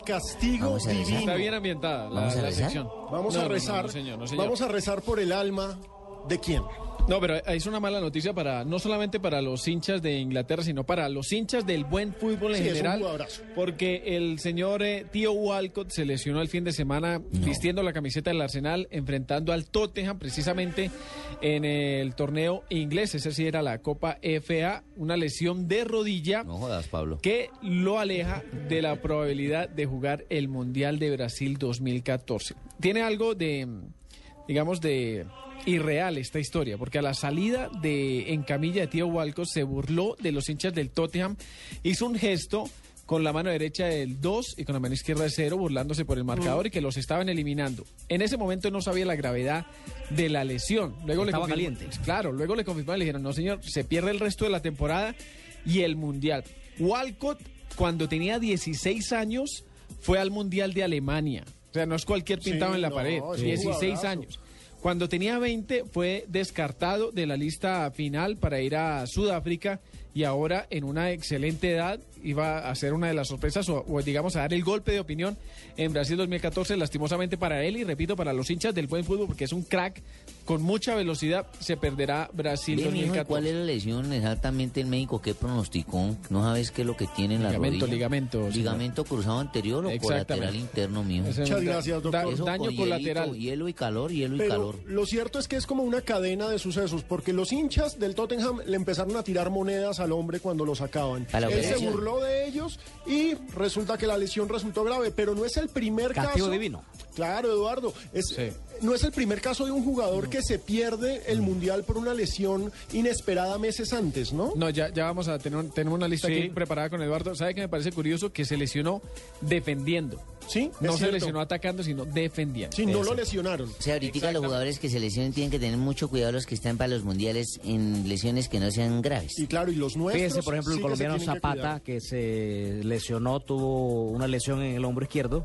El castigo Vamos a rezar. divino? Está bien ambientada la, ¿Vamos a la rezar? sección. Vamos No, a no, no, rezar. no, señor, no, señor. Vamos a rezar por el alma de quién. No, pero es una mala noticia para no solamente para los hinchas de Inglaterra, sino para los hinchas del buen fútbol en Sí, es un general. Porque el señor eh, Tío Walcott se lesionó el fin de semana vistiendo la camiseta del Arsenal, enfrentando al Tottenham precisamente en el torneo inglés. Esa sí era la Copa FA, una lesión de rodilla No jodas, Pablo. que lo aleja de la probabilidad de jugar el Mundial de Brasil 2014. Tiene algo de, digamos, de irreal esta historia, porque a la salida de en camilla de Tío Walcott se burló de los hinchas del Tottenham, hizo un gesto con la mano derecha del 2 y con la mano izquierda del 0, burlándose por el marcador y que los estaban eliminando. En ese momento no sabía la gravedad de la lesión. Luego le Estaba caliente. Claro, luego le confirmaron y le dijeron, no señor, se pierde el resto de la temporada y el Mundial. Walcott, cuando tenía 16 años, fue al Mundial de Alemania. O sea, no es cualquier pintado Sí, en la no, pared. es un 16 jugadorazo. años. Cuando tenía 20 fue descartado de la lista final para ir a Sudáfrica y ahora en una excelente edad iba a ser una de las sorpresas o, o, digamos a dar el golpe de opinión en Brasil 2014 lastimosamente para él y repito para los hinchas del buen fútbol porque es un crack con mucha velocidad se perderá Brasil ¿y 2014. ¿Cuál es la lesión exactamente el médico que pronosticó? ¿No sabes qué es lo que tiene en la Ligamento, rodilla? ligamento. ¿Ligamento cruzado anterior o colateral interno, es Muchas gracias, doctor. da- Eso daño con hielito, colateral. Hielo y calor, hielo y calor. lo cierto es que es como una cadena de sucesos, porque los hinchas del Tottenham le empezaron a tirar monedas al hombre cuando lo sacaban. Él se burló de ellos y resulta que la lesión resultó grave, pero no es el primer Castigo caso. divino. Claro, Eduardo. Es, No es el primer caso de un jugador que se pierde el mundial por una lesión inesperada meses antes, ¿no? No, ya, ya vamos a tener tenemos una lista Sí. aquí preparada con Eduardo. ¿Sabe qué me parece curioso? Que se lesionó defendiendo. Sí, No se cierto. lesionó atacando, sino defendiendo. Sí, no lo lesionaron. O sea, ahorita los jugadores que se lesionen tienen que tener mucho cuidado los que están para los mundiales en lesiones que no sean graves. Y claro, y los Fíjese, por ejemplo, el colombiano Zapata, que se lesionó, tuvo una lesión en el hombro izquierdo,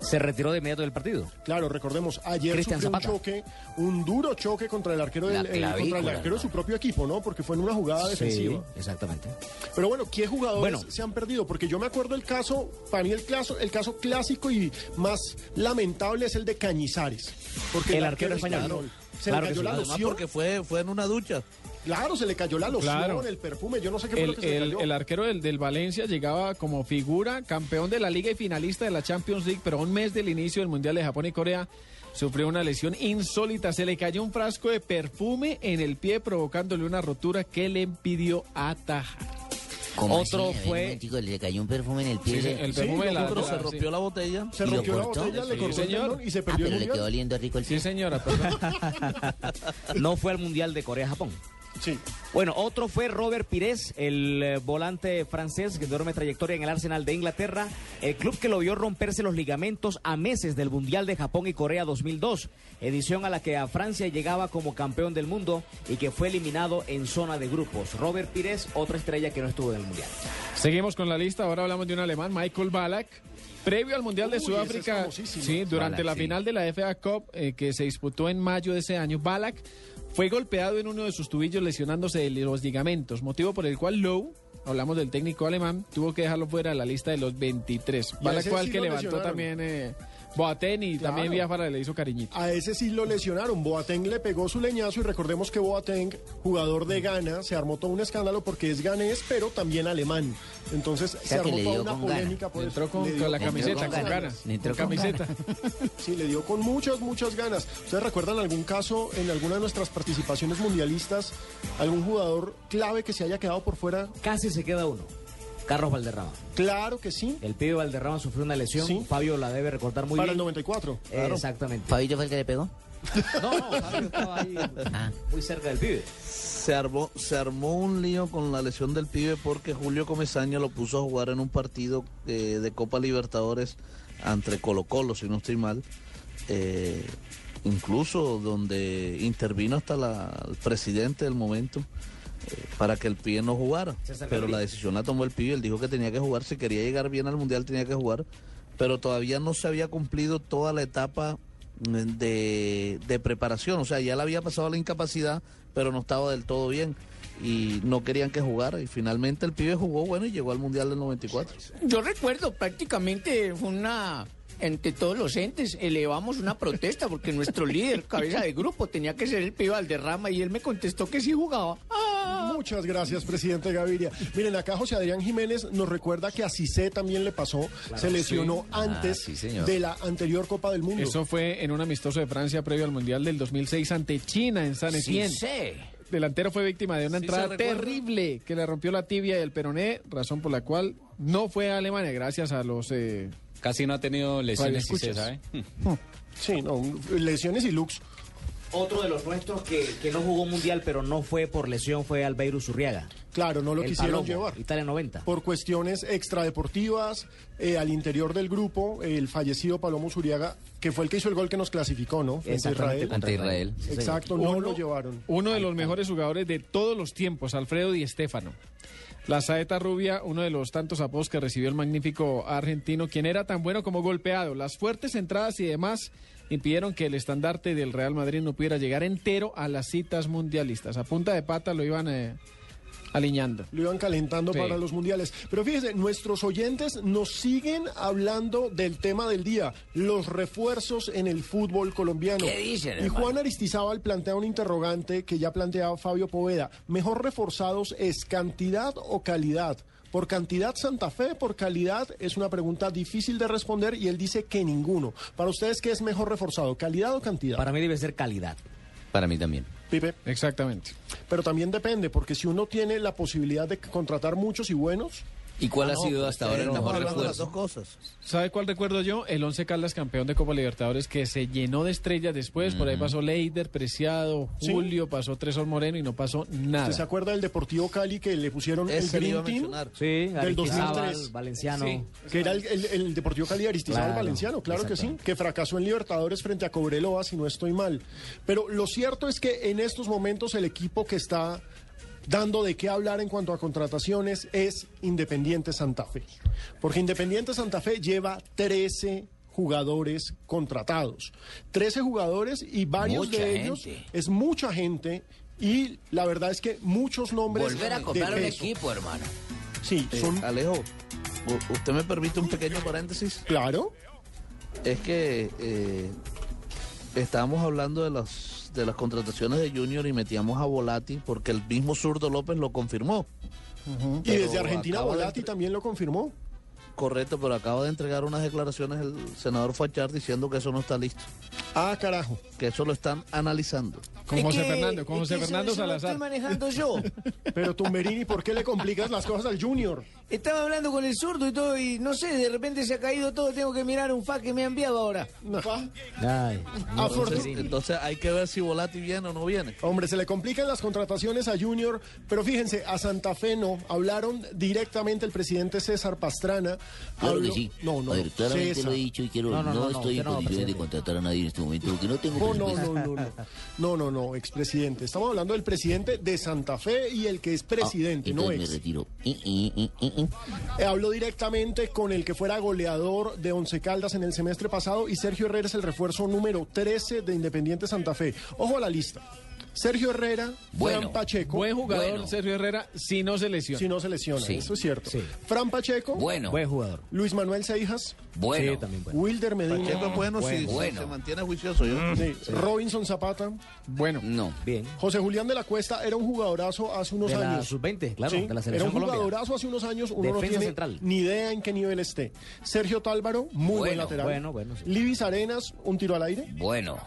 se retiró de inmediato del partido. Claro, recordemos, ayer Cristian sufrió Zapata. un choque, un duro choque contra el arquero del, eh, contra el arquero de su propio equipo, ¿no? Porque fue en una jugada defensiva. Sí, exactamente. Pero bueno, ¿qué jugadores Bueno. se han perdido? Porque yo me acuerdo el caso, para mí el caso, el caso clásico y más lamentable es el de Cañizares. Porque El arquero español. Se Claro le que cayó sí. la Además, porque fue, fue en una ducha. Claro, se le cayó la loción, Claro. el perfume, yo no sé qué fue El, lo que se le el- cayó. el arquero del, del Valencia llegaba como figura, campeón de la liga y finalista de la Champions League, pero a un mes del inicio del Mundial de Japón y Corea sufrió una lesión insólita. Se le cayó un frasco de perfume en el pie provocándole una rotura que le impidió atajar. ¿Cómo Otro así? Ver, fue- un momentico, le cayó un perfume en el pie. Sí, sí, el perfume de la- Pero se rompió sí. la botella. Se ¿Y lo rompió la botella, le Sí, cortó el señor. y se Ah, perdió pero el le quedó oliendo rico el Sí, pie. señora, perdón. [LAUGHS] No fue al Mundial de Corea-Japón. Sí. Bueno, otro fue Robert Pires, el eh, volante francés que duerme trayectoria en el Arsenal de Inglaterra, el club que lo vio romperse los ligamentos a meses del Mundial de Japón y Corea 2002, edición a la que a Francia llegaba como campeón del mundo y que fue eliminado en zona de grupos. Robert Pires, otra estrella que no estuvo en el Mundial. Seguimos con la lista, ahora hablamos de un alemán, Michael Ballack. Previo al Mundial de Uy, Sudáfrica, sí, durante la sí. final de la FA Cup eh, que se disputó en mayo de ese año, Ballack fue golpeado en uno de sus tubillos lesionándose de los ligamentos, motivo por el cual Lowe, hablamos del técnico alemán, tuvo que dejarlo fuera de la lista de los 23. Y a Ballack ese fue el sí que levantó lesionaron. también eh, Boateng y Claro. también Biafara le hizo cariñito. A ese sí lo lesionaron. Boateng le pegó su leñazo y recordemos que Boateng, jugador de Ghana, se armó todo un escándalo porque es ganés, pero también alemán. Entonces se sea, armó toda una polémica por Entró eso. con- con la camiseta, con ganas. Entró Con con camiseta. [LAUGHS] Sí, le dio con muchas, muchas ganas. ¿Ustedes recuerdan algún caso en alguna de nuestras participaciones mundialistas, algún jugador clave que se haya quedado por fuera? Casi se queda uno. Carlos Valderrama. Claro que sí. El pibe Valderrama sufrió una lesión. Sí. Fabio la debe recordar muy Para el bien. 94. Eh, claro. Exactamente. ¿Fabio fue el que le pegó? No, no, Fabio estaba ahí [LAUGHS] muy cerca del pibe. Se armó, se armó un lío con la lesión del pibe porque Julio Comesaña lo puso a jugar en un partido eh, de Copa Libertadores entre Colo Colo, si no estoy mal. Eh, incluso donde intervino hasta la- el presidente del momento para que el pibe no jugara. Pero la decisión la tomó el pibe, él dijo que tenía que jugar, si quería llegar bien al Mundial tenía que jugar, pero todavía no se había cumplido toda la etapa mm, de, de preparación, o sea, ya le había pasado la incapacidad, pero no estaba del todo bien. Y no querían que jugara. Y finalmente el pibe jugó bueno y llegó al Mundial del 94. Yo recuerdo prácticamente fue una entre todos los entes elevamos una protesta porque nuestro líder, cabeza de grupo, tenía que ser el pibe Valderrama y él me contestó que sí jugaba. Muchas gracias, presidente Gaviria. Miren, acá José Adrián Jiménez nos recuerda que a Cissé también le pasó, se lesionó Sí. antes Ah, sí, de la anterior Copa del Mundo. Eso fue en un amistoso de Francia previo al Mundial del 2006 ante China en San Etienne. Cissé. Delantero fue víctima de una Sí, entrada terrible que le rompió la tibia y el peroné, razón por la cual no fue a Alemania gracias a los... eh, Casi no ha tenido lesiones, sí se sabe. Sí, no, lesiones y lux. Otro de los nuestros que, que no jugó mundial, pero no fue por lesión, fue Albeiro Zurriaga. Claro, no lo El quisieron Palomo, llevar. Italia 90. Por cuestiones extradeportivas, eh, al interior del grupo, el fallecido Palomo Zuriaga, que fue el que hizo el gol que nos clasificó, ¿no? Israel. contra Israel. Sí. Exacto, no Uno- lo llevaron. Uno de los mejores jugadores de todos los tiempos, Alfredo Di Stéfano. La saeta rubia, uno de los tantos apodos que recibió el magnífico argentino, quien era tan bueno como golpeado. Las fuertes entradas y demás impidieron que el estandarte del Real Madrid no pudiera llegar entero a las citas mundialistas. A punta de pata lo iban eh, aliñando. Lo iban calentando Sí. para los mundiales. Pero fíjese, nuestros oyentes nos siguen hablando del tema del día, los refuerzos en el fútbol colombiano. ¿Qué dicen, Y hermano? Juan Aristizábal plantea un interrogante que ya planteaba Fabio Poveda. ¿Mejor reforzados es cantidad o calidad? Por cantidad Santa Fe, por calidad es una pregunta difícil de responder y él dice que ninguno. Para ustedes, ¿qué es mejor reforzado, calidad o cantidad? Para mí debe ser calidad. Para mí también. Pipe. Exactamente. Pero también depende, porque si uno tiene la posibilidad de contratar muchos y buenos, ¿Y cuál Ah, ha sido pues, hasta ahora el mejor de las refuerzo? cosas. ¿Sabe cuál recuerdo yo? El Once Caldas campeón de Copa Libertadores que se llenó de estrellas después. Por ahí pasó Leider, Preciado, Sí. Julio, pasó Tresor Moreno y no pasó nada. ¿Usted se acuerda del Deportivo Cali que le pusieron Ese el Green Team? Sí, Del Aristizábal, 2003. Valenciano. Sí. Que era el, el- el Deportivo Cali Aristizábal Claro, Valenciano, claro que sí, que fracasó en Libertadores frente a Cobreloa, si no estoy mal. Pero lo cierto es que en estos momentos el equipo que está dando de qué hablar en cuanto a contrataciones es Independiente Santa Fe. Porque Independiente Santa Fe lleva 13 jugadores contratados. 13 jugadores y varios Mucha de ellos gente. es mucha gente y la verdad es que muchos nombres Volver a comprar un equipo, hermano. Sí, Eh, son Alejo, ¿usted me permite un pequeño paréntesis? claro. Es que eh, estábamos hablando de las de las contrataciones de Junior y metíamos a Volati porque el mismo Zurdo López lo confirmó. Y desde Argentina de Volati también lo confirmó. Correcto, pero acaba de entregar unas declaraciones el senador Fachar diciendo que eso no está listo. Ah, carajo. Que eso lo están analizando. Con Es José que- Fernando, con José Fernando eso lo Salazar. estoy manejando yo. [LAUGHS] Pero Tumberini, ¿por qué le complicas las cosas al Junior? Estaba hablando con el zurdo y todo, y no sé, de repente se ha caído todo. Tengo que mirar un fax que me ha enviado ahora. Ay, Entonces, entonces hay que ver si Volati viene o no viene. Hombre, se le complican las contrataciones a Junior, pero fíjense, a Santa Fe no. Hablaron directamente el presidente César Pastrana. Claro que sí. No, no. A ver, claramente César. lo he dicho y quiero, No, no, no, no, no, estoy en condiciones de contratar a nadie en este momento porque no tengo No, no, no, no, no. No, no, no, expresidente. Estamos hablando del presidente de Santa Fe y el que es presidente, Ah, no entonces me retiro. Eh, Habló directamente con el que fuera goleador de Once Caldas en el semestre pasado y Sergio Herrera es el refuerzo número 13 de Independiente Santa Fe. Ojo a la lista. Sergio Herrera, Fran Pacheco. Buen jugador Sergio Herrera si no se lesiona. Si no se lesiona, Sí. eso es cierto. Fran Pacheco. Bueno. Buen jugador. Luis Manuel Seijas. Bueno. Sí, también bueno. Wilder Medina. Pacheco es bueno, si Bueno. se mantiene juicioso. Yo. Sí. Robinson Zapata. Bueno. No. Bien. José Julián de la Cuesta era un jugadorazo hace unos De la años. sub-20, claro, Sí, de la Era selección un Colombia. jugadorazo hace unos años, uno no Defensa tiene central. ni idea en qué nivel esté. Sergio Tálvaro, muy buen Bueno, lateral. bueno, bueno, sí. Libis Arenas, un tiro al aire. Bueno.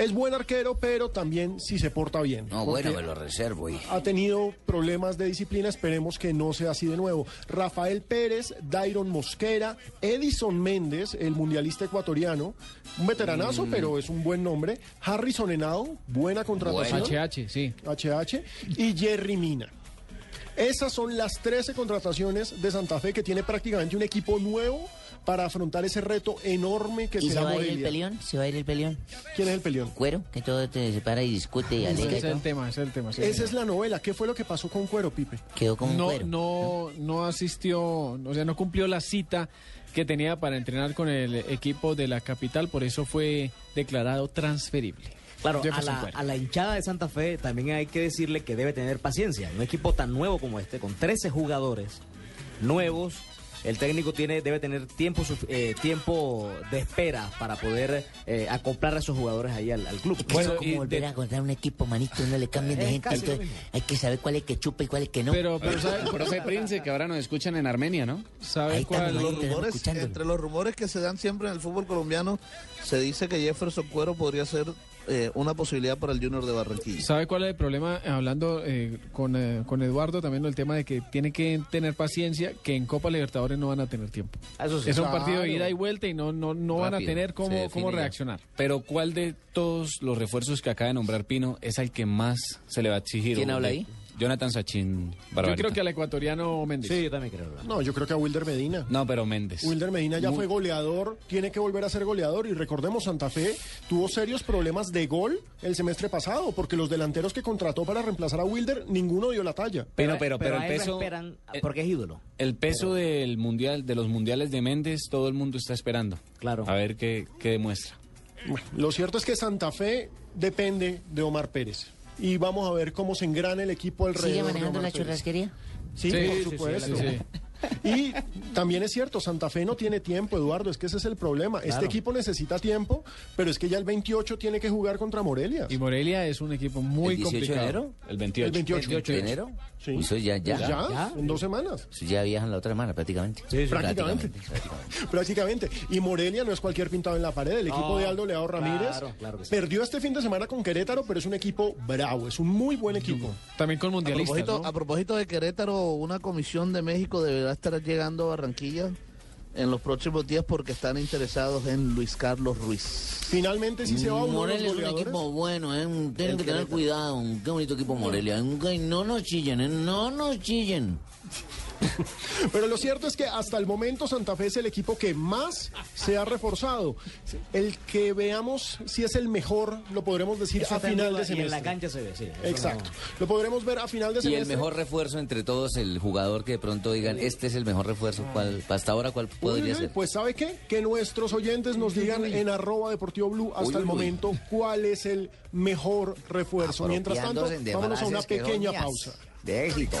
Es buen arquero, pero también si se porta bien. No, bueno, me lo reservo. Y... Ha tenido problemas de disciplina, esperemos que no sea así de nuevo. Rafael Pérez, Dairon Mosquera, Edison Méndez, el mundialista ecuatoriano, un veteranazo, Mm. pero es un buen nombre. Harrison Henao, buena contratación. HH, sí. HH y Jerry Mina. Esas son las 13 contrataciones de Santa Fe que tiene prácticamente un equipo nuevo para afrontar ese reto enorme que ¿Y se va a ir el peleón? ¿Se va a ir el peleón? ¿Quién es el peleón? Cuero, que todo te separa y discute y Ese alegra. y es el tema, ese es el tema. sí, Esa señor. es la novela. ¿Qué fue lo que pasó con Cuero, Pipe? Quedó como un no, cuero. no, no asistió, o sea, no cumplió la cita que tenía para entrenar con el equipo de la capital, por eso fue declarado transferible. Claro, la, a la hinchada de Santa Fe también hay que decirle que debe tener paciencia. Un equipo tan nuevo como este, con 13 jugadores nuevos, el técnico tiene debe tener tiempo eh, tiempo de espera para poder eh, acoplar a esos jugadores ahí al, al club. Bueno, y como volver de- a encontrar un equipo, manito, no le cambien de Es gente. entonces hay que saber cuál es que chupa y cuál es que no. Pero, pero ¿sabe, Profe Prince, que ahora nos escuchan en Armenia, ¿no? ¿sabe Ahí cuál? Los rumores, entre los rumores que se dan siempre en el fútbol colombiano, se dice que Jefferson Cuero podría ser eh, una posibilidad para el Junior de Barranquilla. ¿Sabe cuál es el problema? Hablando eh, con, eh, con Eduardo también del tema de que tiene que tener paciencia, que en Copa Libertadores no van a tener tiempo. Eso sí. es un partido de ida y vuelta y no, no, no van a tener cómo, cómo reaccionar. Pero ¿cuál de todos los refuerzos que acaba de nombrar Pino es al que más se le va a exigir? ¿Quién habla de- ahí? Jonathan Sachin Barbarita. Yo creo que al ecuatoriano Méndez. Sí, yo también creo. No, yo creo que a Wilder Medina. No, pero Méndez. Wilder Medina ya Muy- fue goleador, tiene que volver a ser goleador y recordemos, Santa Fe tuvo serios problemas de gol el semestre pasado porque los delanteros que contrató para reemplazar a Wilder, ninguno dio la talla. Pero, pero, pero, el peso... esperan eh, porque es ídolo. El peso del mundial, de los mundiales de Méndez, todo el mundo está esperando. Claro. A ver qué, qué demuestra. Bueno, lo cierto es que Santa Fe depende de Omar Pérez y vamos a ver cómo se engrana el equipo alrededor ¿Sigue manejando la churrasquería? Sí, Sí, por sí, supuesto. Sí, sí. Y también es cierto, Santa Fe no tiene tiempo, Eduardo, es que ese es el problema. Este equipo necesita tiempo, pero es que ya el 28 tiene que jugar contra Morelia. Y Morelia es un equipo muy ¿El 18 de complicado. enero? El 28. El 28. ¿De enero? Sí. Eso ya, ya. Pues ya, en dos semanas. Eso ya viajan la otra semana prácticamente. Prácticamente. prácticamente. [LAUGHS] Prácticamente. Y Morelia no es cualquier pintado en la pared. El equipo de Aldo Leao Ramírez claro, claro que sí. perdió este fin de semana con Querétaro, pero es un equipo bravo, es un muy buen equipo. También con A mundialistas, propósito, ¿no? a propósito de Querétaro, una comisión de México deberá estar llegando a Barranquilla en los próximos días porque están interesados en Luis Carlos Ruiz. Finalmente sí se va uno de los Morelia es un equipo bueno, ¿eh? Tienen El que tener cuidado. un- Qué bonito equipo Morelia. No nos chillen, ¿eh? No nos chillen. [LAUGHS] Pero lo cierto es que hasta el momento Santa Fe es el equipo que más se ha reforzado. El que veamos si es el mejor, lo podremos decir Eso a final de y semestre. en la cancha se ve, sí. Exacto. no- Lo podremos ver a final de Y semestre. el mejor refuerzo entre todos, el jugador que de pronto digan, este es el mejor refuerzo. ¿Cuál, hasta ahora, ¿cuál podría uy, ser? Pues ¿sabe qué? Que nuestros oyentes nos digan en arroba deportivo blue hasta Uy, el uy. momento cuál es el mejor refuerzo. Mientras tanto, vámonos a una pequeña pausa. De éxito.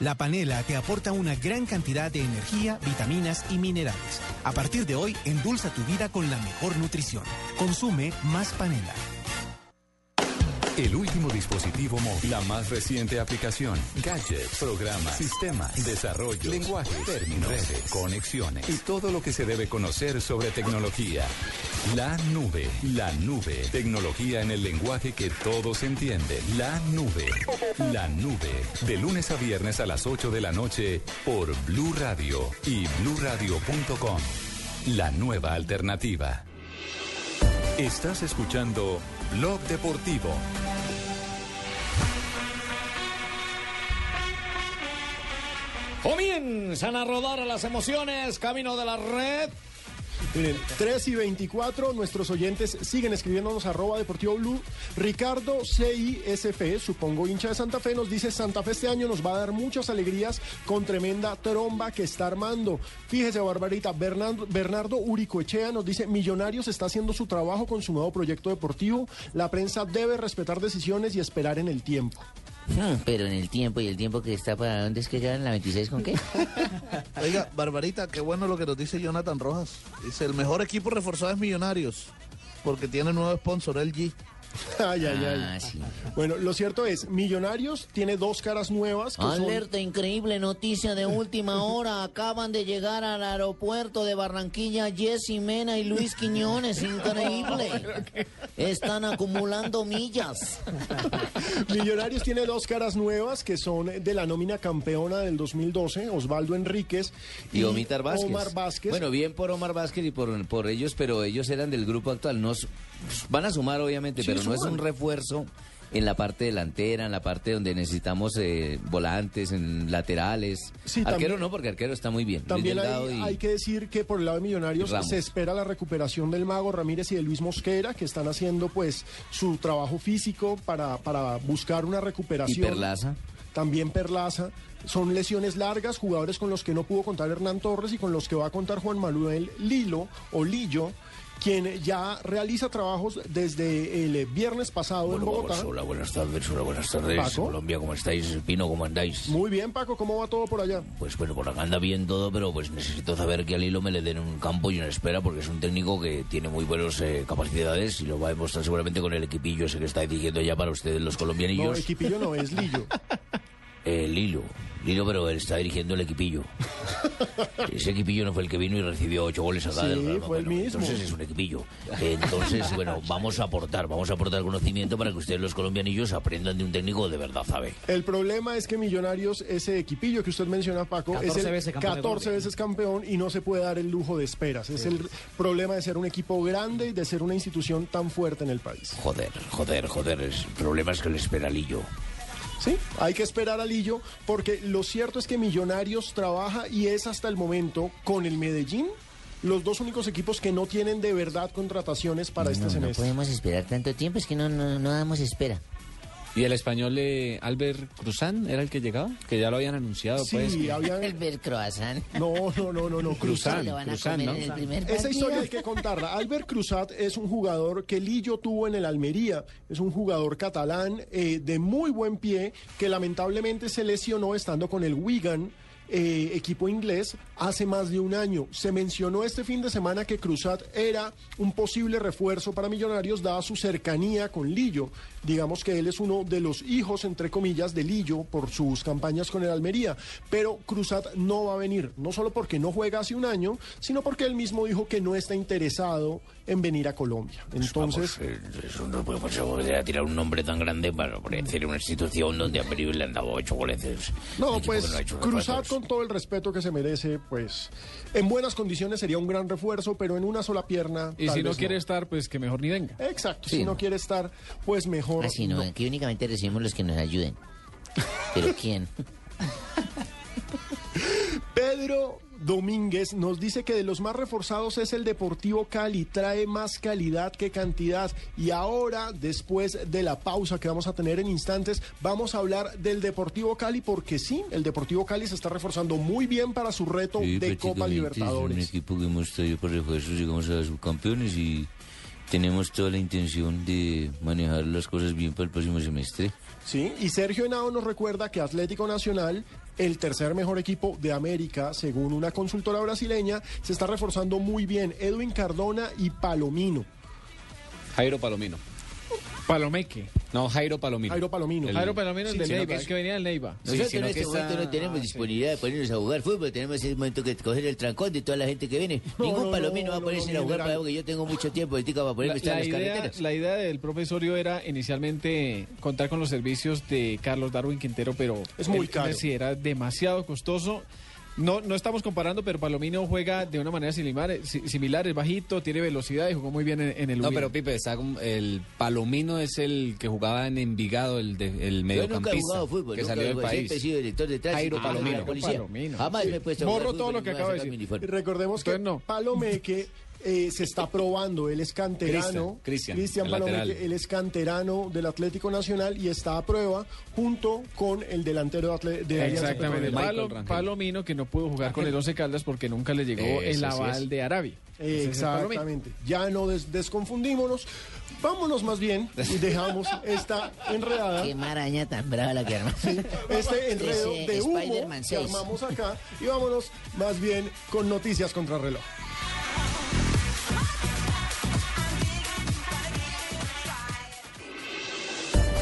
La panela te aporta una gran cantidad de energía, vitaminas y minerales. A partir de hoy, endulza tu vida con la mejor nutrición. Consume más panela. El último dispositivo móvil, la más reciente aplicación, gadgets, programas, sistemas, desarrollo, lenguaje, términos, redes, conexiones y todo lo que se debe conocer sobre tecnología. La nube, la nube, tecnología en el lenguaje que todos entienden. La nube, la nube, de lunes a viernes a las 8 de la noche por Blue Radio y bluradio.com. La nueva alternativa. Estás escuchando Blog Deportivo. Comienzan a rodar las emociones, camino de la red. Miren, 3 y 24, nuestros oyentes siguen escribiéndonos arroba Deportivo Blue. Ricardo CISF, supongo hincha de Santa Fe, nos dice Santa Fe este año nos va a dar muchas alegrías con tremenda tromba que está armando. Fíjese, Barbarita, Bernardo, Bernardo Uricoechea nos dice Millonarios está haciendo su trabajo con su nuevo proyecto deportivo. La prensa debe respetar decisiones y esperar en el tiempo. Hmm, pero en el tiempo, y el tiempo que está para dónde es que quedan la 26 con qué? [LAUGHS] Oiga, Barbarita, qué bueno lo que nos dice Jonathan Rojas. Dice, el mejor equipo reforzado es Millonarios, porque tiene nuevo sponsor, LG. Ay, [LAUGHS] ay, ay. Ah, sí. Bueno, lo cierto es, Millonarios tiene dos caras nuevas. Que son- Alerta, increíble noticia de última hora. Acaban de llegar al aeropuerto de Barranquilla Jessy Mena y Luis Quiñones. Increíble. [LAUGHS] Están acumulando millas. [LAUGHS] Millonarios tiene dos caras nuevas que son de la nómina campeona del 2012, Osvaldo Enríquez Y Omar Vázquez. Omar Vázquez. Bueno, bien por Omar Vázquez y por, por ellos, pero ellos eran del grupo actual. No, s- van a sumar, obviamente, Sí, pero no es un refuerzo en la parte delantera, en la parte donde necesitamos eh, volantes, en laterales. Sí, arquero también- no, porque arquero está muy bien. También hay, y- hay que decir que por el lado de Millonarios se espera la recuperación del Mago Ramírez y de Luis Mosquera, que están haciendo pues su trabajo físico para, para buscar una recuperación. y Perlaza. También Perlaza. Son lesiones largas, jugadores con los que no pudo contar Hernán Torres y con los que va a contar Juan Manuel Lilo o Lillo, quien ya realiza trabajos desde el viernes pasado en Bogotá. Hola, buenas tardes, hola, buenas tardes. Paco. Colombia, ¿cómo estáis? Pino, ¿cómo andáis? Muy bien, Paco, ¿cómo va todo por allá? Pues bueno, por acá anda bien todo, pero pues necesito saber que al hilo me le den un campo y una espera, porque es un técnico que tiene muy buenas eh, capacidades y lo va a demostrar seguramente con el equipillo ese que está dirigiendo ya para ustedes los No, colombianillos. equipillo no, es Lillo. [LAUGHS] Eh, Lilo, Pero él está dirigiendo el equipillo. [LAUGHS] Ese equipillo no fue el que vino y recibió ocho goles acá Sí, del Real fue el mismo. Entonces es un equipillo. Entonces, [LAUGHS] bueno, vamos a aportar, vamos a aportar conocimiento para que ustedes los colombianillos aprendan de un técnico de verdad sabe. El problema es que Millonarios, ese equipillo que usted menciona, Paco, es 14 el veces campeón de 14 veces campeón y no se puede dar el lujo de esperas. Es el problema de ser un equipo grande y de ser una institución tan fuerte en el país. Joder, joder, joder. El problema es que le espera Lillo. Sí, hay que esperar a Lillo porque lo cierto es que Millonarios trabaja y es hasta el momento con el Medellín los dos únicos equipos que no tienen de verdad contrataciones para este no, no semestre. podemos esperar tanto tiempo, es que no, no, no damos espera. ¿Y el español de Albert Cruzán era el que llegaba? Que ya lo habían anunciado, Sí, pues. que- El [LAUGHS] ver croissant. No, no, no, no, no. Cruzán, Cruzán, ¿no? Esa historia hay que contarla. Albert Cruzat es un jugador que Lillo tuvo en el Almería. Es un jugador catalán eh, de muy buen pie que lamentablemente se lesionó estando con el Wigan. Eh, equipo inglés hace más de un año. Se mencionó este fin de semana que Cruzat era un posible refuerzo para Millonarios dada su cercanía con Lillo. Digamos que él es uno de los hijos, entre comillas, de Lillo por sus campañas con el Almería. Pero Cruzat no va a venir, no solo porque no juega hace un año, sino porque él mismo dijo que no está interesado en venir a Colombia. Entonces, Vamos, eh, eso no puede pues, tirar un nombre tan grande para decir una institución donde a Perú le han dado ocho goleces. no, pues no Cruzat. Con todo el respeto que se merece, pues en buenas condiciones sería un gran refuerzo, pero en una sola pierna. Y tal si no quiere estar, pues que mejor ni venga. Exacto, Sí. si no quiere estar, pues mejor. Así no, aquí únicamente recibimos los que nos ayuden. ¿Pero quién? [LAUGHS] Pedro Domínguez nos dice que de los más reforzados es el Deportivo Cali, trae más calidad que cantidad. Y ahora, después de la pausa que vamos a tener en instantes, vamos a hablar del Deportivo Cali, porque sí, el Deportivo Cali se está reforzando muy bien para su reto Sí, de Copa Libertadores. Es un equipo que hemos traído por refuerzos, llegamos a subcampeones y tenemos toda la intención de manejar las cosas bien para el próximo semestre. Sí, y Sergio Henao nos recuerda que Atlético Nacional, el tercer mejor equipo de América, según una consultora brasileña, se está reforzando muy bien. Edwin Cardona y Palomino. Jairo Palomino. Palomeque. No, Jairo Palomino. Jairo Palomino. El- Jairo Palomino, el Sí, de Neiva, que el es- que venía del Neiva. Nosotros sino en que este momento está- no tenemos disponibilidad de ponernos a jugar fútbol, tenemos ese momento que coger el trancón de toda la gente que viene. No, Ningún no, palomino no, va a ponerse no, a jugar para porque yo tengo mucho tiempo de tica para ponerme La, en la las idea, carreteras. la idea del profesorio era inicialmente contar con los servicios de Carlos Darwin Quintero, pero Es muy él caro. considera demasiado costoso. No, no estamos comparando, pero Palomino juega de una manera similar, si- similar, es bajito, tiene velocidad y jugó muy bien en, en el No, Huila. pero Pipe, está como- el Palomino es el que jugaba en Envigado, el, de, el Yo nunca he mediocampista jugado fútbol, que nunca salió del país. he sido director de tránsito. Jairo Ah, Palomino. la policía. Palomino. Jamás me he puesto a jugar Borro todo lo que me voy a acabo de decir. recordemos que Entonces, no. Palomeque eh, se está probando, él es canterano, Cristian, Palomeque, él es canterano del Atlético Nacional y está a prueba junto con el delantero de, de Exactamente. Palo-. Palomino que no pudo jugar con el Once Caldas porque nunca le llegó Eso el aval es. de Arabia. Exactamente. Ya no des- desconfundímonos. Vámonos más bien y dejamos [LAUGHS] esta enredada. Qué maraña tan brava la que arma. Este enredo de humo que 6. armamos acá y vámonos más bien con noticias contra reloj.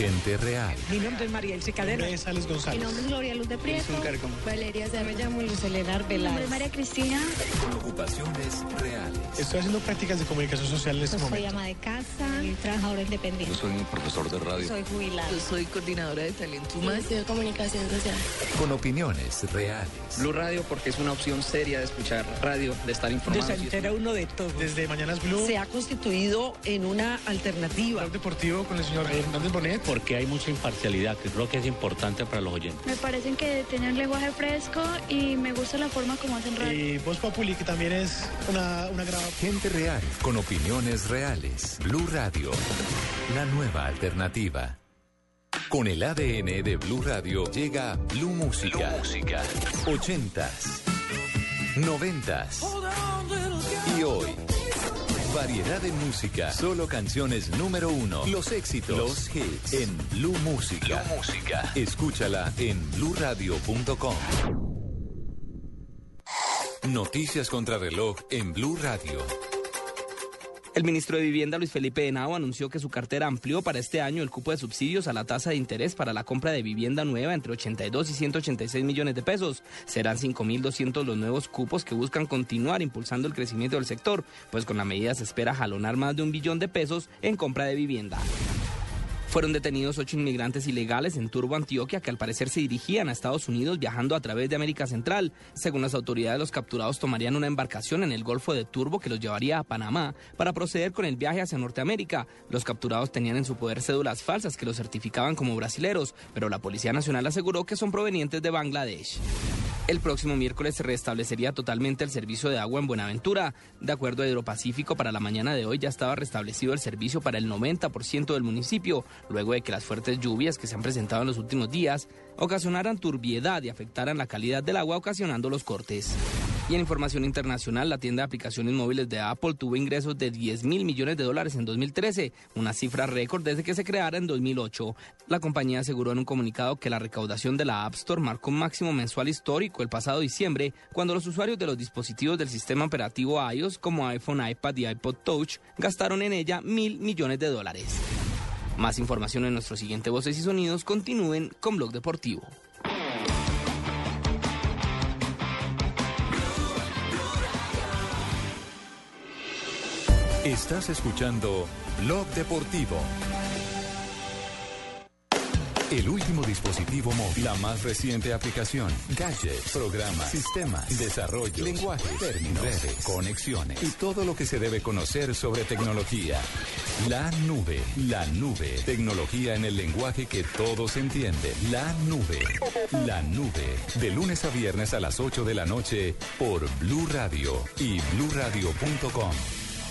Gente real. Mi nombre es María Elsie Cadena. Alex González. Mi nombre es Gloria Luz de Prieto. Valeria Zara. Me llamo Luz Elena Mi nombre es María Cristina. Con ocupaciones reales. Estoy haciendo prácticas de comunicación social en este Yo soy momento. ama de casa y trabajadora independiente. soy un profesor de radio. Soy jubilada. Yo soy coordinadora de talento Yo estudio comunicación social. Con opiniones reales. Blue Radio porque es una opción seria de escuchar radio, de estar informado. Se entera uno de todo. Desde Mañanas Blue, Se ha constituido en una alternativa. Deportivo con el señor Hernández Bonet. Porque hay mucha imparcialidad, que creo que es importante para los oyentes. Me parecen que tienen lenguaje fresco y me gusta la forma como hacen radio. Y Voz Populi, que también es una, una gran... Gente real. Con opiniones reales. Blue Radio. La nueva alternativa. Con el ADN de Blue Radio llega Blue Música. Música. 80s. 90s. Y hoy. Variedad de música. Solo canciones número uno. Los éxitos. Los hits. En Blue Música. Música. Escúchala en bluradio.com. Noticias contra reloj en Blue Radio. El ministro de Vivienda, Luis Felipe Henao, anunció que su cartera amplió para este año el cupo de subsidios a la tasa de interés para la compra de vivienda nueva entre 82 y 186 millones de pesos. Serán 5.200 los nuevos cupos que buscan continuar impulsando el crecimiento del sector, pues con la medida se espera jalonar más de un billón de pesos en compra de vivienda. Fueron detenidos ocho inmigrantes ilegales en Turbo, Antioquia, que al parecer se dirigían a Estados Unidos viajando a través de América Central. Según las autoridades, los capturados tomarían una embarcación en el Golfo de Turbo que los llevaría a Panamá para proceder con el viaje hacia Norteamérica. Los capturados tenían en su poder cédulas falsas que los certificaban como brasileros, pero la Policía Nacional aseguró que son provenientes de Bangladesh. El próximo miércoles se restablecería totalmente el servicio de agua en Buenaventura. De acuerdo a Hidropacífico, para la mañana de hoy ya estaba restablecido el servicio para el 90% del municipio, luego de que las fuertes lluvias que se han presentado en los últimos días ocasionaran turbiedad y afectaran la calidad del agua, ocasionando los cortes. Y en información internacional, la tienda de aplicaciones móviles de Apple tuvo ingresos de 10 mil millones de dólares en 2013, una cifra récord desde que se creara en 2008. La compañía aseguró en un comunicado que la recaudación de la App Store marcó un máximo mensual histórico el pasado diciembre, cuando los usuarios de los dispositivos del sistema operativo iOS como iPhone, iPad y iPod Touch gastaron en ella mil millones de dólares. Más información en nuestro siguiente Voces y Sonidos. Continúen con Blog Deportivo. Estás escuchando Blog Deportivo. El último dispositivo móvil, la más reciente aplicación, gadgets, programas, sistemas, desarrollo, lenguaje, términos, redes, conexiones y todo lo que se debe conocer sobre tecnología. La nube, la nube, tecnología en el lenguaje que todos entienden. La nube, la nube, de lunes a viernes a las 8 de la noche por Blue Radio y bluradio.com.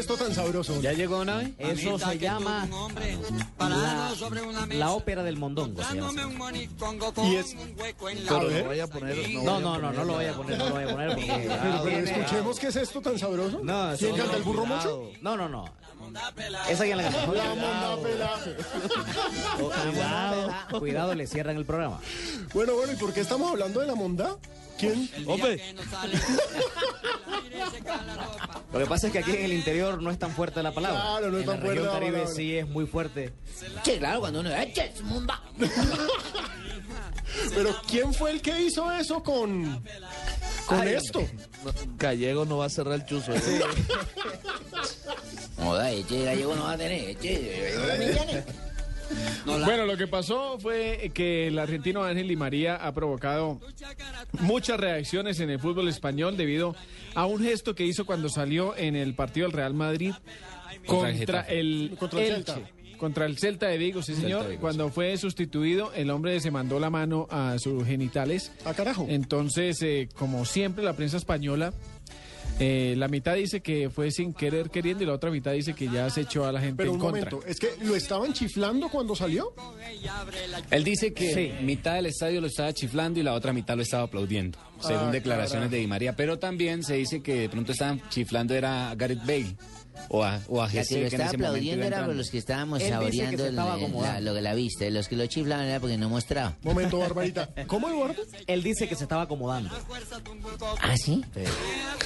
Esto tan sabroso? ¿Ya llegó Nave? Eso se llama la, la ópera del mondongo. se llama así. Y es... Pero no vaya a poner. No, no, no, no lo voy a poner, no lo voy a poner porque... [LAUGHS] Pero, pero escuchemos qué es esto tan sabroso. No, ¿Quién canta el burro cuidado. mocho? No, no, no. Esa ya la cantó. La monda pelaje. Cuidado, cuidado, le cierran el programa. Bueno, bueno, ¿y por qué estamos hablando de la monda? ¿Quién? Hombre, [LAUGHS] Lo que pasa es que aquí en el interior no es tan fuerte la palabra. Claro, no es en tan la fuerte región la Caribe palabra. sí es muy fuerte. Che, claro, cuando uno eche, munda. [LAUGHS] Pero ¿quién fue el que hizo eso con, con Ay, esto? Gallego no va a cerrar el chuzo. Joda, [LAUGHS] eche, gallego no va a tener, eche. Bueno, lo que pasó fue que el argentino Ángel Di María ha provocado muchas reacciones en el fútbol español debido a un gesto que hizo cuando salió en el partido del Real Madrid Contra el contra el, Elche, Celta. Contra el Celta de Vigo, sí señor. Vigo, Cuando fue sustituido, el hombre se mandó la mano a sus genitales. Ah, carajo. Entonces, eh, como siempre, la prensa española, eh, la mitad dice que fue sin querer queriendo y la otra mitad dice que ya se echó a la gente Pero en un contra. momento, ¿es que lo estaban chiflando cuando salió? Él dice que Sí. mitad del estadio lo estaba chiflando y la otra mitad lo estaba aplaudiendo, según Ah, declaraciones carajo. de Di María. Pero también se dice que de pronto estaban chiflando era Gareth Bale o a, o a La que lo que estaba aplaudiendo era por los que estábamos Él dice que saboreando se el- estaba el- la, acomodando. lo de la vista. Los que lo chiflaban era porque no mostraba. Momento, Barbarita. ¿Cómo, Eduardo? Él dice que se estaba acomodando. ¿Ah, sí?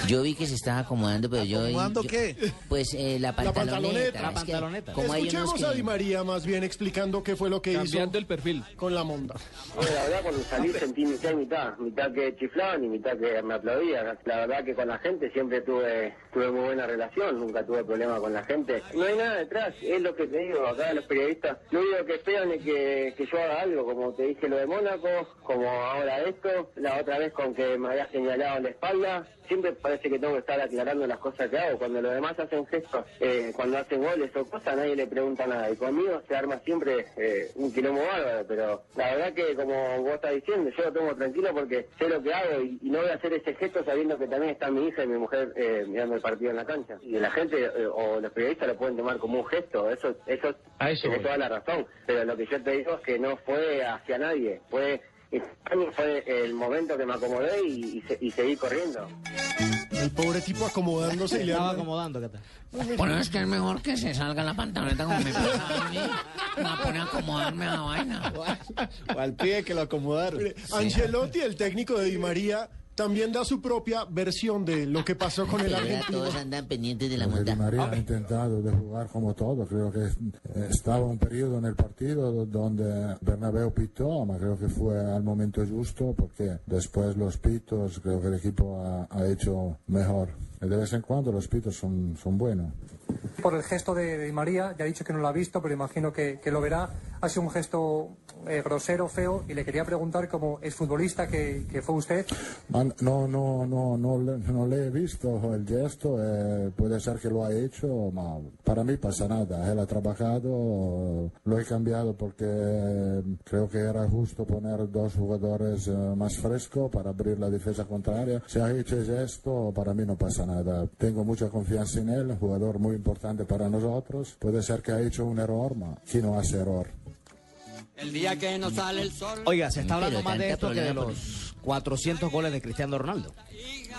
Yo vi que se estaba acomodando, pero yo... ¿Acomodando yo- qué? Pues eh, la La pantaloneta. pantaloneta. La Es que pantaloneta. Como Escuchemos que... a Di María más bien explicando qué fue lo que Cambiando hizo el perfil. con la monda. La verdad cuando salí sentí mitad y mitad, mitad que chiflaban y mitad que me aplaudían. La verdad que con la gente siempre tuve tuve muy buena relación, nunca tuve problema con la gente. No hay nada detrás, es lo que te digo, acá los periodistas, lo único que esperan es que, que yo haga algo, como te dije lo de Mónaco, como ahora esto, la otra vez con que me había señalado en la espalda. Siempre parece que tengo que estar aclarando las cosas que hago. Cuando los demás hacen gestos, eh, cuando hacen goles o cosas, nadie le pregunta nada. Y conmigo se arma siempre eh, un quilombo bárbaro. Pero la verdad que, como vos estás diciendo, yo lo tomo tranquilo porque sé lo que hago y, y no voy a hacer ese gesto sabiendo que también está mi hija y mi mujer eh, mirando el partido en la cancha. Y la gente eh, o los periodistas lo pueden tomar como un gesto. Eso, eso, A eso tiene voy. toda la razón. Pero lo que yo te digo es que no fue hacia nadie. Fue fue el momento que me acomodé y, y se- y seguí corriendo. El pobre tipo acomodándose y le Estaba anda- acomodando, ¿qué tal? Bueno, es que es mejor que se salga la pantaloneta como me pasa a mí. Me va a poner a acomodarme a la vaina. O al pibe que lo acomodaron. Mire, Ancelotti, el técnico de Di María, también da su propia versión de lo que pasó con el [LAUGHS] argentino. todos andan pendientes de la Porque Di monta. María ha intentado de jugar como todo, creo que eh, estaba un periodo en el partido donde Bernabéu pitó, pero creo que fue al momento justo porque después los pitos creo que el equipo ha, ha hecho mejor. De vez en cuando los pitos son, son buenos. Por el gesto de, de María, ya ha dicho que no lo ha visto, pero imagino que, que lo verá. Ha sido un gesto eh, grosero, feo, y le quería preguntar, como exfutbolista que, que fue usted, No, no, no, no, le- no le he visto el gesto, eh, puede ser que lo ha hecho, ma para mí pasa nada. Él ha trabajado, lo he cambiado porque eh, creo que era justo poner dos jugadores eh, más frescos para abrir la defensa contraria. Si ha hecho el gesto, para mí no pasa nada. Tengo mucha confianza en él, jugador muy importante para nosotros. Puede ser que ha hecho un error, ma ¿quién no hace error? El día que no sale el sol. Oiga, se está hablando Pero más de esto que de los 400 goles de Cristiano Ronaldo.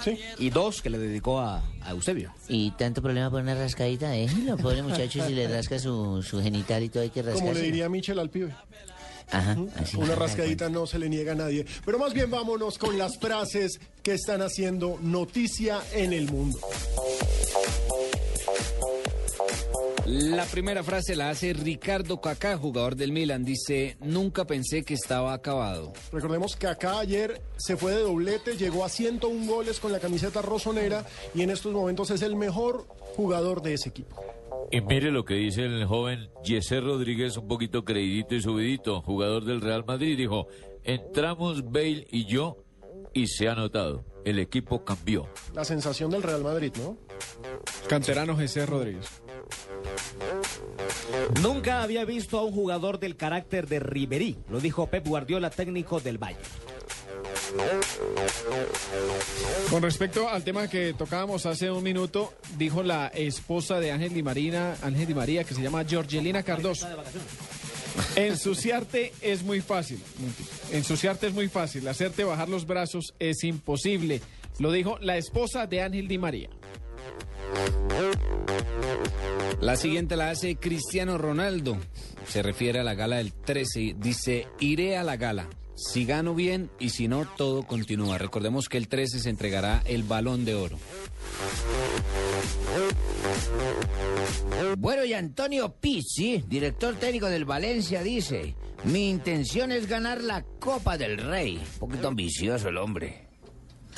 Sí. Y dos que le dedicó a, a Eusebio. Y tanto problema por una rascadita, déjelo, pobre muchacho, si le rasca su, su genital y todo hay que Como le diría Michel al pibe. Ajá, así. Una rascadita no se le niega a nadie. Pero más bien vámonos con las frases que están haciendo noticia en el mundo. La primera frase la hace Ricardo Kaká, jugador del Milan. Dice, nunca pensé que estaba acabado. Recordemos que acá ayer se fue de doblete, llegó a 101 goles con la camiseta rosonera y en estos momentos es el mejor jugador de ese equipo. Y mire lo que dice el joven Yeser Rodríguez, un poquito creidito y subidito, jugador del Real Madrid. Dijo, entramos Bale y yo y se ha notado, el equipo cambió. La sensación del Real Madrid, ¿no? Canterano José Rodríguez. Nunca había visto a un jugador del carácter de Ribery, lo dijo Pep Guardiola, técnico del Bayern. Con respecto al tema que tocábamos hace un minuto, dijo la esposa de Ángel Di María, Ángel Di María, que se llama Georgelina Cardoso. Ensuciarte es muy fácil. Ensuciarte es muy fácil. Hacerte bajar los brazos es imposible. Lo dijo la esposa de Ángel Di María. La siguiente la hace Cristiano Ronaldo. Se refiere a la gala del 13. Dice, iré a la gala. Si gano bien y si no, todo continúa. Recordemos que el 13 se entregará el balón de oro. Bueno, y Antonio Pizzi, director técnico del Valencia, dice, mi intención es ganar la Copa del Rey. Un poquito ambicioso el hombre.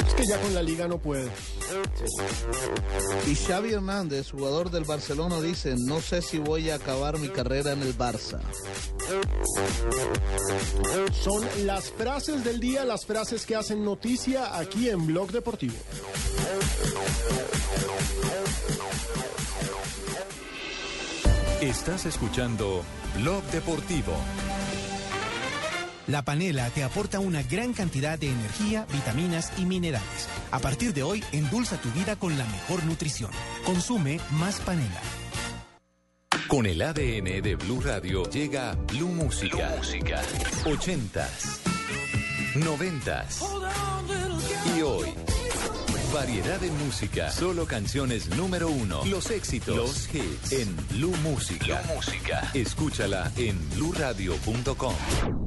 Es que ya con la liga no puede. Y Xavi Hernández, jugador del Barcelona, dice, no sé si voy a acabar mi carrera en el Barça. Son las frases del día, las frases que hacen noticia aquí en Blog Deportivo. Estás escuchando Blog Deportivo. La panela te aporta una gran cantidad de energía, vitaminas y minerales. A partir de hoy, endulza tu vida con la mejor nutrición. Consume más panela. Con el ADN de Blue Radio llega Blue Música. Música. 80s, 90s y hoy. Variedad de música, solo canciones número uno, los éxitos, los hits en Blue Música. Blue Música. Escúchala en bluradio.com.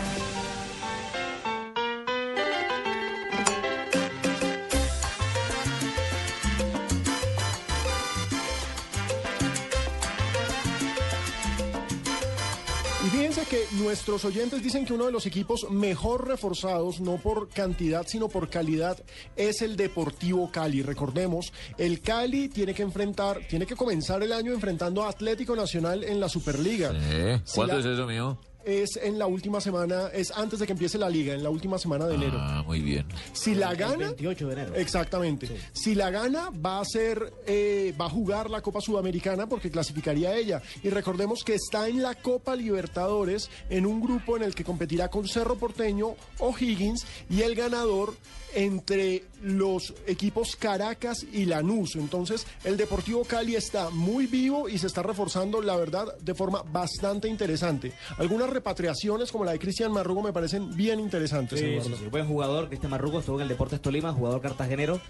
Nuestros oyentes dicen que uno de los equipos mejor reforzados, no por cantidad, sino por calidad, es el Deportivo Cali. Recordemos, el Cali tiene que enfrentar, tiene que comenzar el año enfrentando a Atlético Nacional en la Superliga. Eh, Si ¿Cuándo la- es eso, mío? Es en la última semana, es antes de que empiece la liga, en la última semana de enero. Ah, muy bien. Si la El gana, 28 de enero. exactamente. Si la gana, va a ser, eh, va a jugar la Copa Sudamericana porque clasificaría a ella. Y recordemos que está en la Copa Libertadores en un grupo en el que competirá con Cerro Porteño, O'Higgins y el ganador entre los equipos Caracas y Lanús. Entonces, el Deportivo Cali está muy vivo y se está reforzando, la verdad, de forma bastante interesante. Algunas repatriaciones como la de Cristian Marrugo me parecen bien interesantes. Sí, Eduardo. sí, sí. Buen jugador, Cristian Marrugo, estuvo en el Deportes Tolima, jugador cartagenero,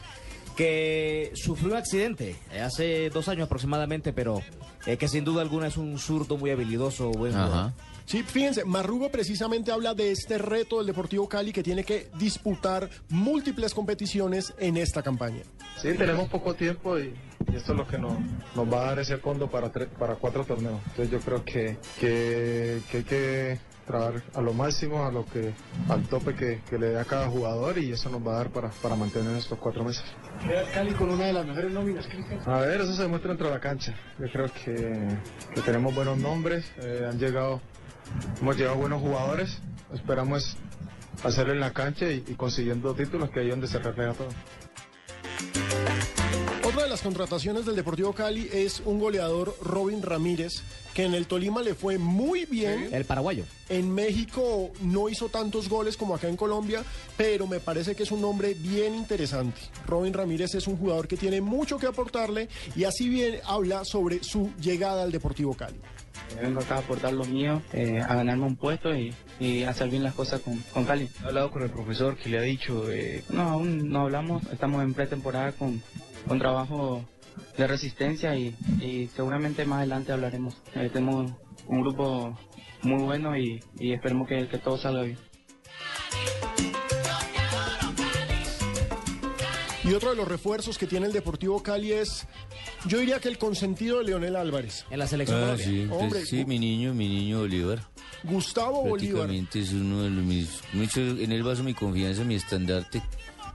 que sufrió un accidente eh, hace dos años aproximadamente, pero eh, que sin duda alguna es un zurdo muy habilidoso, buen jugador. Sí, fíjense, Marrugo precisamente habla de este reto del Deportivo Cali que tiene que disputar múltiples competiciones en esta campaña. Sí, tenemos poco tiempo y, y esto es lo que nos, nos va a dar ese fondo para, tre- para cuatro torneos. Entonces yo creo que, que, que hay que trabajar a lo máximo, a lo que, al tope que, que le dé a cada jugador y eso nos va a dar para, para mantener estos cuatro meses. Queda Cali con una de las mejores nóminas, Cristian. A ver, eso se demuestra dentro de la cancha. Yo creo que, que tenemos buenos nombres, eh, han llegado, hemos llegado buenos jugadores. Esperamos hacerlo en la cancha y, y consiguiendo títulos, que ahí donde se refleja todo. Otra de las contrataciones del Deportivo Cali es un goleador, Robin Ramírez, que en el Tolima le fue muy bien. El paraguayo. En México no hizo tantos goles como acá en Colombia, pero me parece que es un nombre bien interesante. Robin Ramírez es un jugador que tiene mucho que aportarle y así bien habla sobre su llegada al Deportivo Cali. Vengo acá a aportar lo mío, eh, a ganarme un puesto y, y hacer bien las cosas con, con Cali. He hablado con el profesor que le ha dicho... No, aún no hablamos, estamos en pretemporada con, con trabajo de resistencia y, y seguramente más adelante hablaremos. Eh, tenemos un grupo muy bueno y, y esperemos que, que todo salga bien. Y otro de los refuerzos que tiene el Deportivo Cali es, yo diría que el consentido de Leonel Álvarez. En la selección Ah, sí, Hombre, pues, sí, mi niño, mi niño Bolívar. Gustavo Bolívar. Prácticamente es uno de los mis... Mucho, en él baso mi confianza, mi estandarte.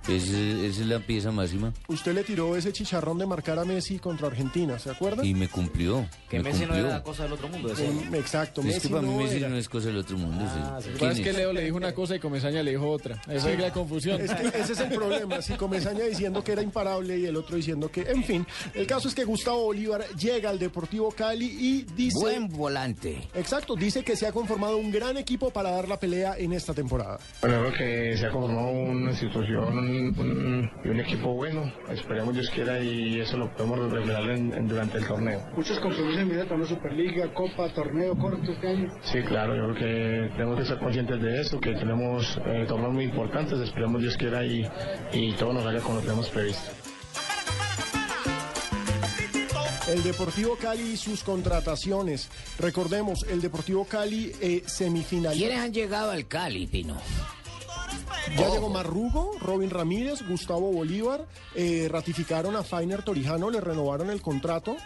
Esa esa es la pieza máxima. Usted le tiró ese chicharrón de marcar a Messi contra Argentina, ¿se acuerda? Y me cumplió. Que me Messi no era cosa del otro mundo. Mm, Exacto, Es Messi que para mí no Messi era. no es cosa del otro mundo. sí. ¿Quién pasa es que es? Leo le dijo una cosa y Comesaña le dijo otra. Esa es la confusión. Es que ese es el problema, si Comesaña diciendo que era imparable y el otro diciendo que, en fin, el caso es que Gustavo Bolívar llega al Deportivo Cali y dice... Buen volante. Exacto, dice que se ha conformado un gran equipo para dar la pelea en esta temporada. Bueno, creo que se ha conformado una institución un- un- y un equipo bueno. Esperemos Dios quiera y eso lo podemos revelar en- en- durante el torneo. Muchos compromisos en vida con Superliga, Copa, torneo corto este año. Sí, claro, yo creo que tenemos que ser conscientes de eso, que tenemos eh, torneos muy importantes. Esperemos Dios quiera y, y todo nos salga como lo tenemos previsto. El Deportivo Cali y sus contrataciones. Recordemos, el Deportivo Cali eh, semifinal. ¿Quiénes han llegado al Cali, Pino? Ya llegó Marrugo, Robin Ramírez, Gustavo Bolívar, eh, ratificaron a Fainer Torijano, le renovaron el contrato.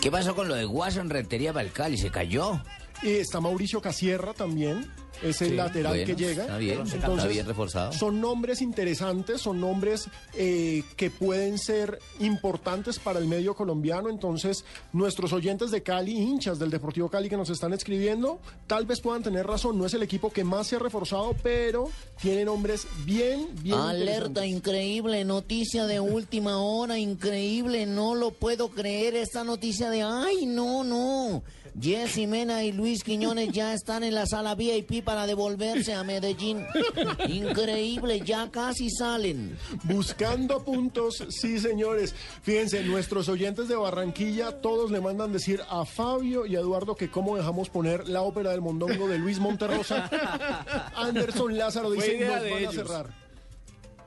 ¿Qué pasó con lo de Guasón Rentería para el Cali? ¿Se cayó? Y está Mauricio Casierra también, es el Sí, lateral bueno, que llega. está bien, está bien reforzado. Son nombres interesantes, son nombres eh, que pueden ser importantes para el medio colombiano. Entonces, nuestros oyentes de Cali, hinchas del Deportivo Cali que nos están escribiendo, tal vez puedan tener razón. No es el equipo que más se ha reforzado, pero tiene nombres bien, bien Alerta increíble, noticia de última hora, increíble, no lo puedo creer esta noticia de, ay, no, no. Jessy Mena y Luis Quiñones ya están en la sala VIP para devolverse a Medellín. Increíble, ya casi salen. Buscando puntos, sí, señores. Fíjense, nuestros oyentes de Barranquilla, todos le mandan decir a Fabio y a Eduardo que cómo dejamos poner la ópera del mondongo de Luis Monterrosa. [LAUGHS] Anderson Lázaro dice, nos van a cerrar.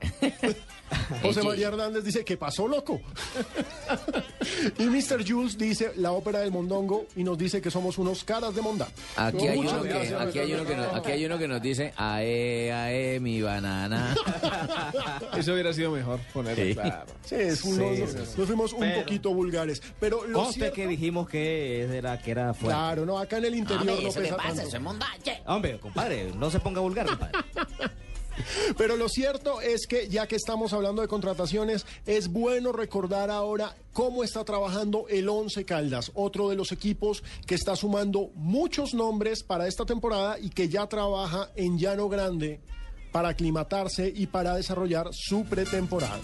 [LAUGHS] [LAUGHS] José María Hernández dice, ¿qué pasó, loco? [LAUGHS] y Mr. Jules dice, la ópera del mondongo, y nos dice que somos unos caras de mondá. Aquí hay, uno que, gracias, aquí, hay uno que nos, aquí hay uno que nos dice, ae, ae, mi banana. [LAUGHS] Eso hubiera sido mejor ponerlo, Sí. claro. Sí, es uno- Sí, nos, sí, sí. nos fuimos un poquito vulgares. Pero lo cierto- que dijimos que era, que era fuerte. Claro, no, acá en el interior Hombre, no ¿eso qué pesa pasa? tanto. Eso es mondache. Hombre, compadre, no se ponga vulgar, compadre. Pero lo cierto es que ya que estamos hablando de contrataciones, es bueno recordar ahora cómo está trabajando el Once Caldas, otro de los equipos que está sumando muchos nombres para esta temporada y que ya trabaja en Llano Grande para aclimatarse y para desarrollar su pretemporada.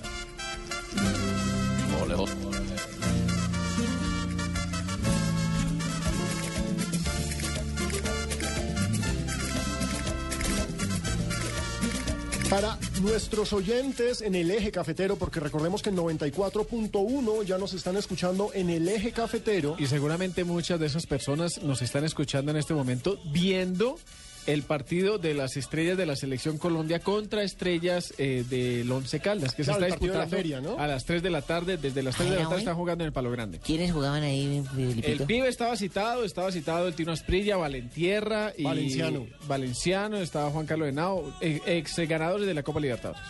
Para nuestros oyentes en el eje cafetero, porque recordemos que en 94.1 ya nos están escuchando en el eje cafetero. Y seguramente muchas de esas personas nos están escuchando en este momento viendo el partido de las estrellas de la selección Colombia contra estrellas eh, del Once Caldas, que Claro, se el está partido de la disputando feria, ¿no? a las 3 de la tarde. Desde las 3 de la tarde están jugando en el Palo Grande. ¿Quiénes jugaban ahí, Felipito? El pibe estaba citado, estaba citado el Tino Asprilla, Valentierra y Valenciano. Valenciano, estaba Juan Carlos Henao, eh, ex ganadores de la Copa Libertadores.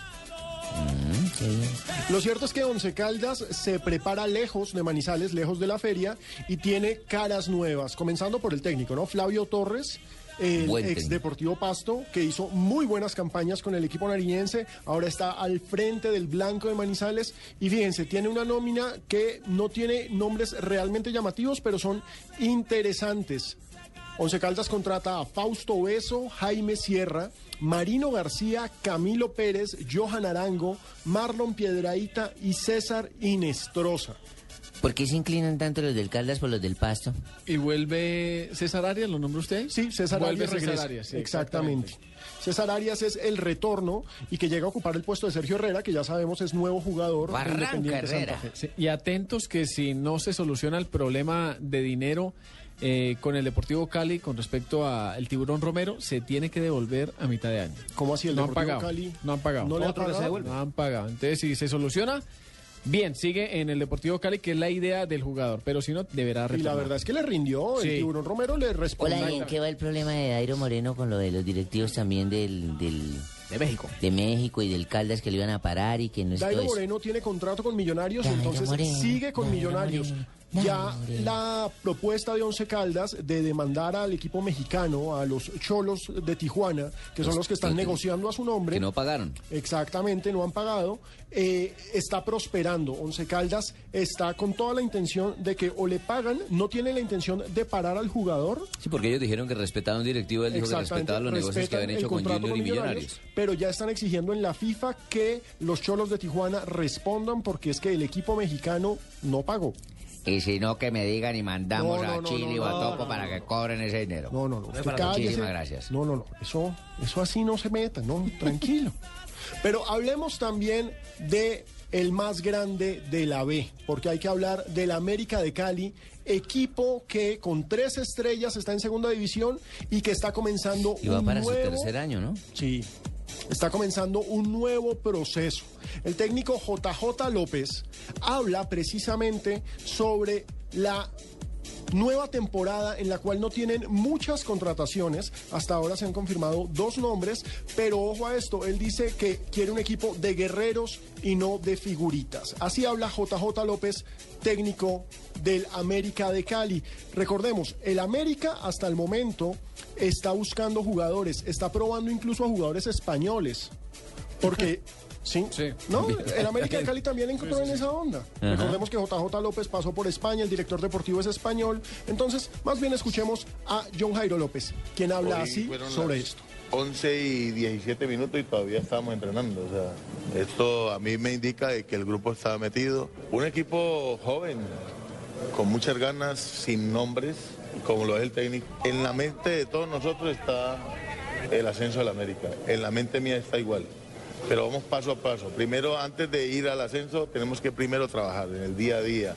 Lo cierto es que Once Caldas se prepara lejos de Manizales, lejos de la feria, y tiene caras nuevas, comenzando por el técnico, ¿no? Flavio Torres. El ex. Deportivo Pasto, que hizo muy buenas campañas con el equipo nariñense, ahora está al frente del Blanco de Manizales. Y fíjense, tiene una nómina que no tiene nombres realmente llamativos, pero son interesantes. Once Caldas contrata a Fausto Beso, Jaime Sierra, Marino García, Camilo Pérez, Johan Arango, Marlon Piedraíta y César Inestrosa. ¿Por qué se inclinan tanto los del Caldas por los del Pasto? ¿Y vuelve César Arias, lo nombró usted? Sí, César Vuelve Arias César regresa. Arias, sí, exactamente. César Arias es el retorno y que llega a ocupar el puesto de Sergio Herrera, que ya sabemos es nuevo jugador. de Barranca Herrera. Fe. Sí, y atentos que si no se soluciona el problema de dinero eh, con el Deportivo Cali con respecto al Tiburón Romero, se tiene que devolver a mitad de año. ¿Cómo así el no han Deportivo pagado, Cali? No han pagado. ¿No le pagado? No han pagado. Entonces, si se soluciona, bien, sigue en el Deportivo Cali, que es la idea del jugador. Pero si no, deberá Y la retornar. verdad es que le rindió, el Sí. tiburón Romero le respondió. Hola, ¿y en qué va el problema de Dairo Moreno con lo de los directivos también del, del De México. de México y del Caldas que lo iban a parar y que no es Dairo? Moreno tiene contrato con Millonarios, Dairo entonces Moreno, sigue con Dairo Millonarios. Moreno. Ya la propuesta de Once Caldas de demandar al equipo mexicano, a los cholos de Tijuana, que son Los- que están los negociando a su nombre. Que no pagaron. Exactamente, no han pagado. eh, está prosperando. Once Caldas está con toda la intención de que o le pagan, no tiene la intención de parar al jugador. Sí, porque ellos dijeron que respetaban un directivo, él dijo que respetaban los negocios que habían hecho con Junior y con Millonarios. Pero ya están exigiendo en la FIFA que los cholos de Tijuana respondan porque es que el equipo mexicano no pagó. Y si no, que me digan y mandamos No, no, a Chile no, o a Topo no, para que cobren ese dinero. No, no, no. usted cállese. Muchísimas gracias. No, no, no. Eso, eso así no se meta, no, tranquilo. [LAUGHS] Pero hablemos también de el más grande de la B, porque hay que hablar del América de Cali, equipo que con tres estrellas está en segunda división y que está comenzando Y va un para su nuevo- tercer año, ¿no? Sí, está comenzando un nuevo proceso. El técnico JJ López habla precisamente sobre la nueva temporada en la cual no tienen muchas contrataciones. Hasta ahora se han confirmado dos nombres, pero ojo a esto, él dice que quiere un equipo de guerreros y no de figuritas. Así habla JJ López, técnico del América de Cali. Recordemos, el América hasta el momento está buscando jugadores, está probando incluso a jugadores españoles. Porque, [LAUGHS] ¿sí? ¿No? El América de Cali también encontró en esa onda. Ajá. Recordemos que JJ López pasó por España, el director deportivo es español. Entonces, más bien escuchemos a John Jairo López, quien habla Hoy así sobre esto. 11 y 17 minutos y todavía estamos entrenando. O sea, esto a mí me indica de que el grupo está metido. Un equipo joven, con muchas ganas, sin nombres, como lo es el técnico. En la mente de todos nosotros está el ascenso del América. En la mente mía está igual. Pero vamos paso a paso. Primero, antes de ir al ascenso, tenemos que primero trabajar en el día a día.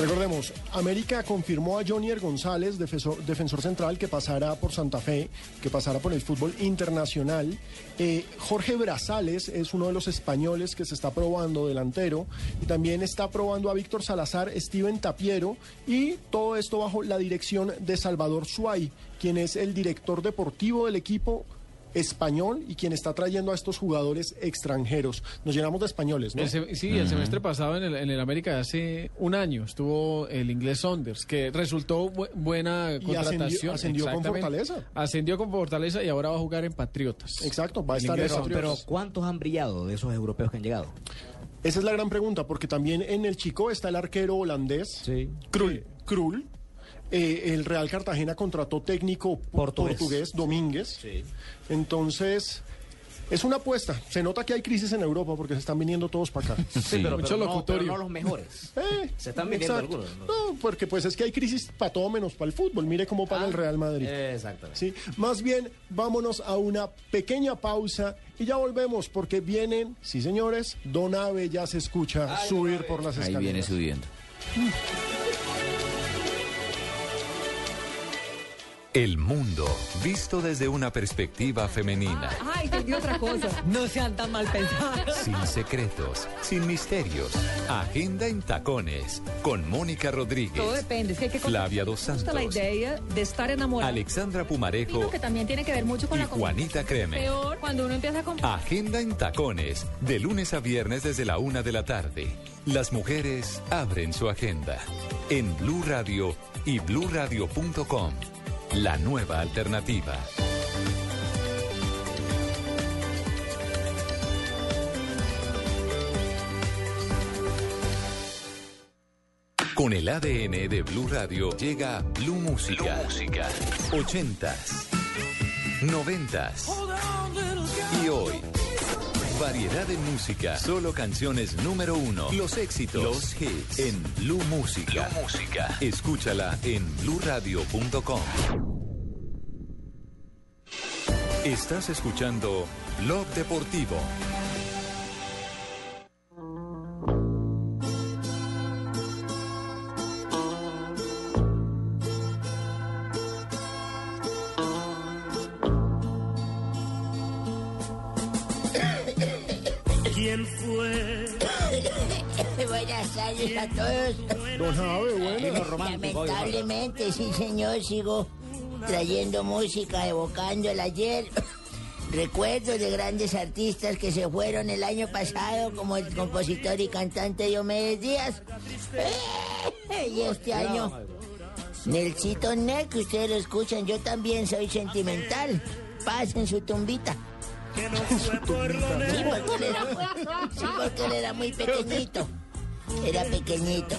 Recordemos, América confirmó a Jonier González, defensor, central, que pasará por Santa Fe, que pasará por el fútbol internacional. Eh, Jorge Brazales es uno de los españoles que se está probando delantero. Y también está probando a Víctor Salazar, Steven Tapiero. Y todo esto bajo la dirección de Salvador Suay, quien es el director deportivo del equipo español y quien está trayendo a estos jugadores extranjeros. Nos llenamos de españoles, ¿no? El sí, el semestre pasado en el, en el América de hace un año estuvo el inglés Saunders, que resultó bu- buena Y contratación. ascendió- ascendió con. Fortaleza. Ascendió con Fortaleza y ahora va a jugar en Patriotas. Exacto, va a El estar en Patriotas. Saunders. Pero ¿cuántos han brillado de esos europeos que han llegado? Esa es la gran pregunta, porque también en el Chico está el arquero holandés, Krul. Krul. Eh, el Real Cartagena contrató técnico portugués, Portugués. Domínguez. Entonces, es una apuesta. Se nota que hay crisis en Europa porque se están viniendo todos para acá. Sí, pero, Mucho pero no, locutorio. pero no los mejores. [LAUGHS] Eh, Se están viniendo exacto. algunos. ¿no? No, porque pues es que hay crisis para todo menos para el fútbol. Mire cómo paga Ah, el Real Madrid. Exactamente. Sí, más bien vámonos a una pequeña pausa y ya volvemos porque vienen, sí señores, Don Ave ya se escucha subir por las Ahí escaleras. viene subiendo. El mundo, visto desde una perspectiva femenina. Ay, entendí otra cosa. No sean tan mal pensados. Sin secretos, sin misterios. Agenda en tacones. Con Mónica Rodríguez. Todo depende. Es que hay que Flavia Dos gusta la Santos. idea de estar enamorado. Alexandra Pumarejo que también tiene que ver mucho con y la. Juanita Creme. Peor cuando uno empieza a comprar. Agenda en tacones. De lunes a viernes desde la una de la tarde. Las mujeres abren su agenda. En Blue Radio y bluradio.com. La nueva alternativa. Con el ADN de Blue Radio llega Blue Música. Música. 80s, 90s y hoy. Variedad de música, solo canciones número uno. Los éxitos, los hits en Blue Música. Música. Escúchala en bluradio.com. Estás escuchando Blog Deportivo. Buenas tardes a todos. Don Jave, bueno. Lamentablemente, sí señor, sigo trayendo música, evocando el ayer. recuerdos de grandes artistas que se fueron el año pasado, como el compositor y cantante Diomedes Díaz. Y este año, Nelsito Nel, que ustedes lo escuchan, yo también soy sentimental. Paz en su tumbita. Sí, porque él era, sí, porque él era muy pequeñito. Era pequeño. [LAUGHS]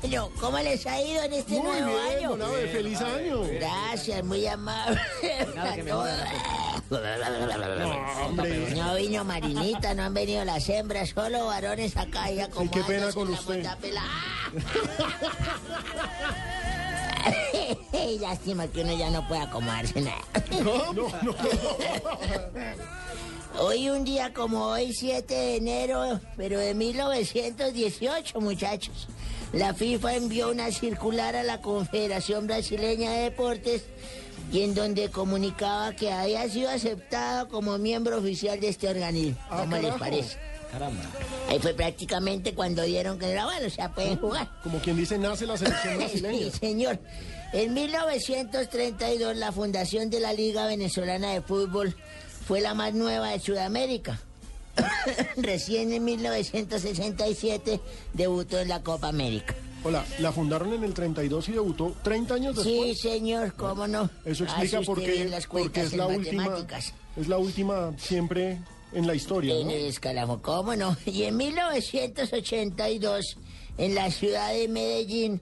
Bueno, ¿cómo les ha ido en este Muy nuevo bien, año? feliz año. Gracias, muy amable. Nada que me. [LAUGHS] No vino Marinita, no han venido las hembras, solo varones acá ya como qué pena con usted. [LAUGHS] Lástima que uno ya no pueda acomodarse nada. No, no, no. Hoy un día como hoy, 7 de enero, pero de 1918, muchachos. La FIFA envió una circular a la Confederación Brasileña de Deportes y en donde comunicaba que había sido aceptado como miembro oficial de este organismo. Ah, ¿Cómo les parece? Caramba. Ahí fue prácticamente cuando dieron que era bueno, o sea, pueden jugar. Como quien dice, nace la selección [LAUGHS] brasileña. Sí, señor. En 1932 la fundación de la Liga Venezolana de Fútbol fue la más nueva de Sudamérica. [COUGHS] Recién en 1967 debutó en la Copa América. Hola, la fundaron en el 32 y debutó 30 años Sí, después. señor, cómo no. Eso explica por qué, porque es la última, es la última siempre en la historia, En ¿no? el escalafón, ¿cómo no? Y en 1982, en la ciudad de Medellín,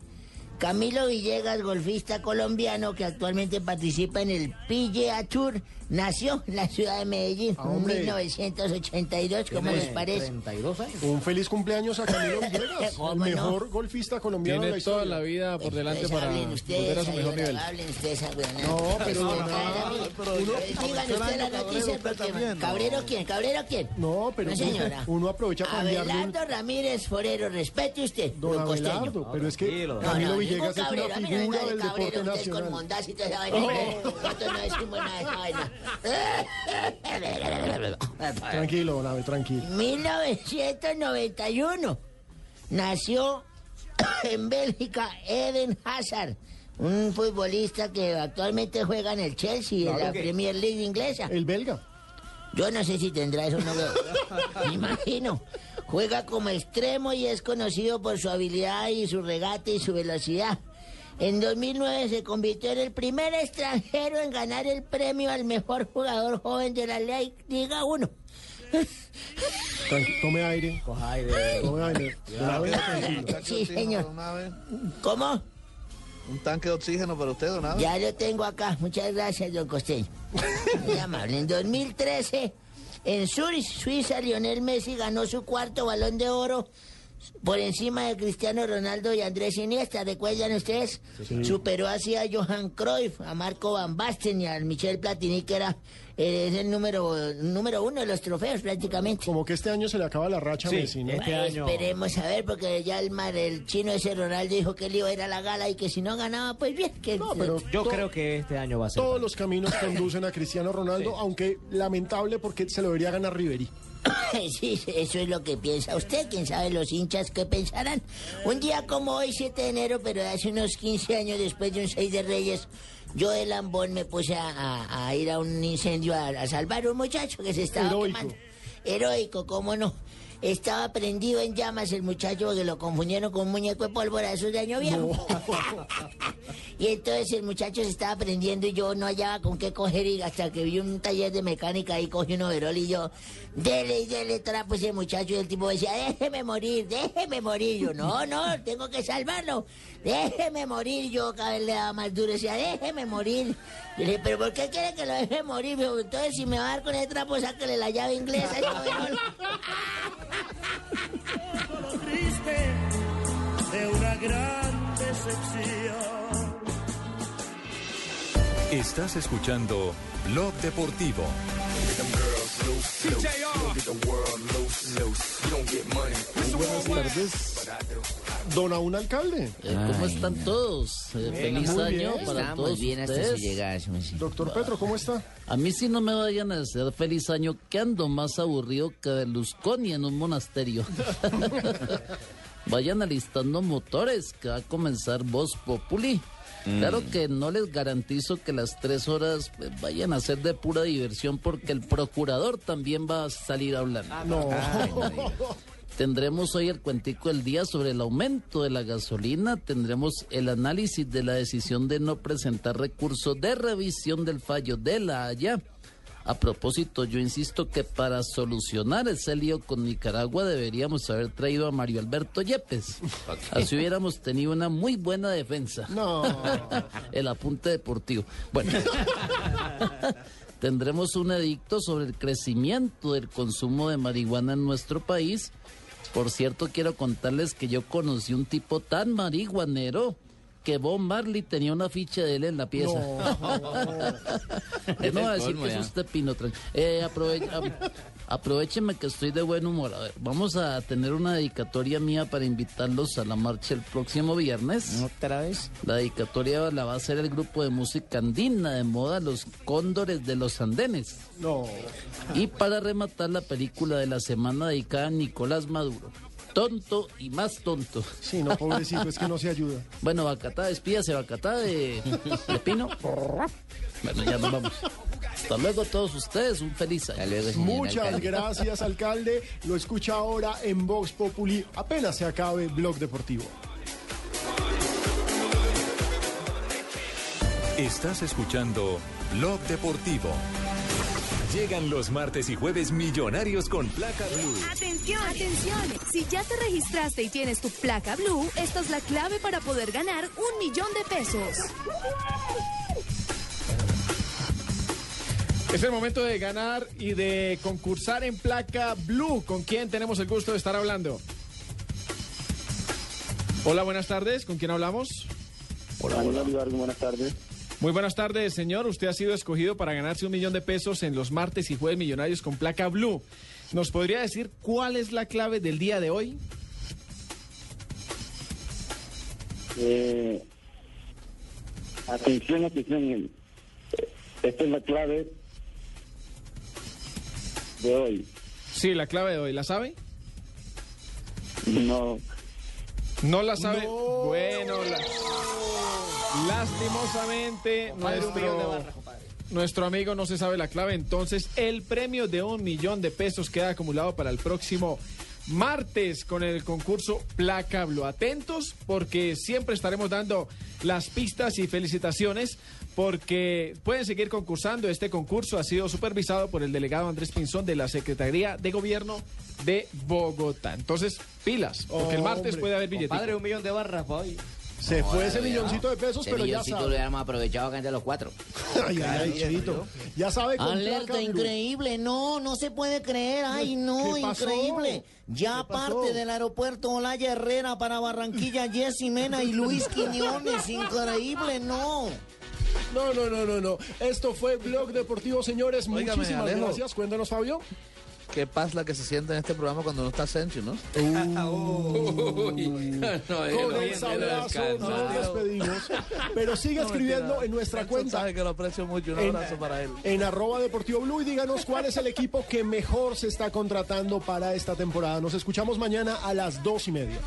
Camilo Villegas, golfista colombiano que actualmente participa en el PGA Tour, nació en la ciudad de Medellín Ah, en hombre. 1982, ¿cómo les parece? 32 años. Un feliz cumpleaños a Camilo [LAUGHS] Villegas, el ¿Cómo no? mejor golfista colombiano de la Tiene toda historia. la vida por delante para hablen volver a ustedes, su mejor ahora, nivel. hablen ustedes, ahora. No, pero No, pero uno- Digan ustedes la noticia porque... ¿Cabrero quién? ¿Cabrero quién? No, pero No, uno- señora. [LAUGHS] uno aprovecha para enviarle un- Abelardo Ramírez Forero, respete usted. Don don costeño. Abelardo, pero es que tranquilo. No, Camilo no, Villegas es una cabrero, a mí no me figura digan del cabrero, deporte ustedes con nacional. mondaz y toda esa vaina. Nosotros no decimos nada de esa vaina. Tranquilo, don Abe, tranquilo. 1991 nació [COUGHS] en Bélgica Eden Hazard, un futbolista que actualmente juega en el Chelsea, en la Premier League inglesa. El belga. Yo no sé si tendrá eso, no veo. [LAUGHS] Me imagino. Juega como extremo y es conocido por su habilidad y su regate y su velocidad. En 2009 se convirtió en el primer extranjero en ganar el premio al mejor jugador joven de la Li- Liga 1. Tranqui- tome aire. Coja aire. Tome aire. Sí, señor. ¿Cómo? Un tanque de oxígeno para usted, don. Ya lo tengo acá. Muchas gracias, don Costeño. Muy amable. En 2013, en Zurich, Suiza, Lionel Messi ganó su cuarto balón de oro por encima de Cristiano Ronaldo y Andrés Iniesta. ¿Recuerdan ustedes? Sí. Superó así a Johan Cruyff, a Marco Van Basten y a Michel Platini, que era eh, es el número, número uno de los trofeos prácticamente. Como que este año se le acaba la racha a Messi, ¿no? este Bueno, año- Esperemos a ver, porque ya el, mar, el chino ese Ronaldo dijo que él iba a ir a la gala y que si no ganaba, pues bien. Que, No, pero Yo creo que este año va a ser. todos los caminos conducen a Cristiano Ronaldo, aunque lamentable porque se lo debería ganar Ribery. [COUGHS] Sí, eso es lo que piensa usted. Quién sabe los hinchas qué pensarán. Un día como hoy, 7 de enero, pero hace unos 15 años después de un 6 de Reyes, yo de lambón me puse a, a- a ir a un incendio a, a salvar a un muchacho que se estaba Heroico. quemando. Heroico, cómo no. Estaba prendido en llamas el muchacho porque lo confundieron con un muñeco de pólvora, esos de año viejo. [LAUGHS] y entonces el muchacho se estaba prendiendo y yo no hallaba con qué coger y hasta que vi un taller de mecánica y cogí un overol y yo, dele dele trapo ese muchacho y el tipo decía, déjeme morir, déjeme morir. Yo, no, no, tengo que salvarlo, déjeme morir. Yo cada vez le daba más duro, decía, déjeme morir. Yo le dije, pero ¿por qué quiere que lo deje morir? Entonces si me va a dar con el trapo, sáquele la llave inglesa. al overol". Triste de una gran decepción. Estás escuchando Blog Deportivo. Buenas tardes. Don un alcalde. ¿Cómo están todos? Eh, feliz muy año bien. para Estamos todos bien hasta su ustedes. llegada, su merced. Doctor Petro, ¿cómo está? A mí sí no me vayan a desear feliz año, que ando más aburrido que Berlusconi en un monasterio. [LAUGHS] Vayan alistando motores, que va a comenzar Voz Populi. Claro que no les garantizo que las tres horas pues, vayan a ser de pura diversión porque el procurador también va a salir hablando. No. Tendremos hoy el cuentico del día sobre el aumento de la gasolina, tendremos el análisis de la decisión de no presentar recurso de revisión del fallo de la Haya. A propósito, yo insisto que para solucionar ese lío con Nicaragua deberíamos haber traído a Mario Alberto Yepes. Así hubiéramos tenido una muy buena defensa. No. [LAUGHS] el apunte deportivo. Bueno. [LAUGHS] Tendremos un edicto sobre el crecimiento del consumo de marihuana en nuestro país. Por cierto, quiero contarles que yo conocí un tipo tan marihuanero que Bob Marley tenía una ficha de él en la pieza. Yo no voy a decir que es usted pino. Eh, aprove- aprovecheme que estoy de buen humor. A ver, vamos a tener una dedicatoria mía para invitarlos a la marcha el próximo viernes. ¿Otra vez? La dedicatoria la va a hacer el grupo de música andina de moda Los Cóndores de los Andenes. No. Y para rematar la película de la semana dedicada a Nicolás Maduro. Tonto y más tonto. Sí, no, pobrecito, es que no se ayuda. [LAUGHS] Bueno, Bacatá, despídase, Bacatá de, de Pino. Bueno, ya nos vamos. Hasta luego a todos ustedes, un feliz año. Muchas gracias, alcalde. Lo escucha ahora en Vox Populi. Apenas se acabe Blog Deportivo. Estás escuchando Blog Deportivo. Llegan los martes y jueves millonarios con placa blue. Atención, atención. Si ya te registraste y tienes tu placa blue, esta es la clave para poder ganar un millón de pesos. Es el momento de ganar y de concursar en placa Blue. ¿Con quién tenemos el gusto de estar hablando? Hola, buenas tardes. ¿Con quién hablamos? Hola, hola. buenas tardes. Muy buenas tardes, señor. Usted ha sido escogido para ganarse un millón de pesos en los martes y jueves millonarios con placa Blue. ¿Nos podría decir cuál es la clave del día de hoy? Eh, atención, atención. Esta es la clave de hoy. Sí, la clave de hoy. ¿La sabe? No. ¿No la sabe? Bueno, la- lastimosamente nuestro, amigo no se sabe la clave. Entonces, el premio de un millón de pesos queda acumulado para el próximo martes con el concurso Placa Blue. Atentos porque siempre estaremos dando las pistas y felicitaciones porque pueden seguir concursando. Este concurso ha sido supervisado por el delegado Andrés Pinzón de la Secretaría de Gobierno de Bogotá. Entonces, pilas, porque el martes Hombre. puede haber billetes. Padre, un millón de barras para hoy. Se fue ese milloncito de pesos, pero ya milloncito sabe. lo hubiéramos aprovechado acá entre los cuatro. [LAUGHS] Ay, ay, ay, Chito. Ya sabe con Alerta increíble, no, no se puede creer, ay no, ¿Qué pasó? increíble. Ya ¿Qué pasó? parte del aeropuerto Olaya Herrera para Barranquilla, Jessy Mena y Luis Quiñones, increíble, no. No, no, no, no, no. Esto fue Blog Deportivo, señores. Muchísimas Alejo. gracias. Cuéntanos, Fabio. Qué paz la que se siente en este programa cuando no está Sencho, ¿no? [LAUGHS] [LAUGHS] Con el sablazo nos despedimos. Pero siga [LAUGHS] escribiendo en nuestra cuenta. Sabe que lo aprecio mucho. Un En- abrazo para él. En arroba Deportivo Blue y díganos cuál es el equipo que mejor se está contratando para esta temporada. Nos escuchamos mañana a las dos y media.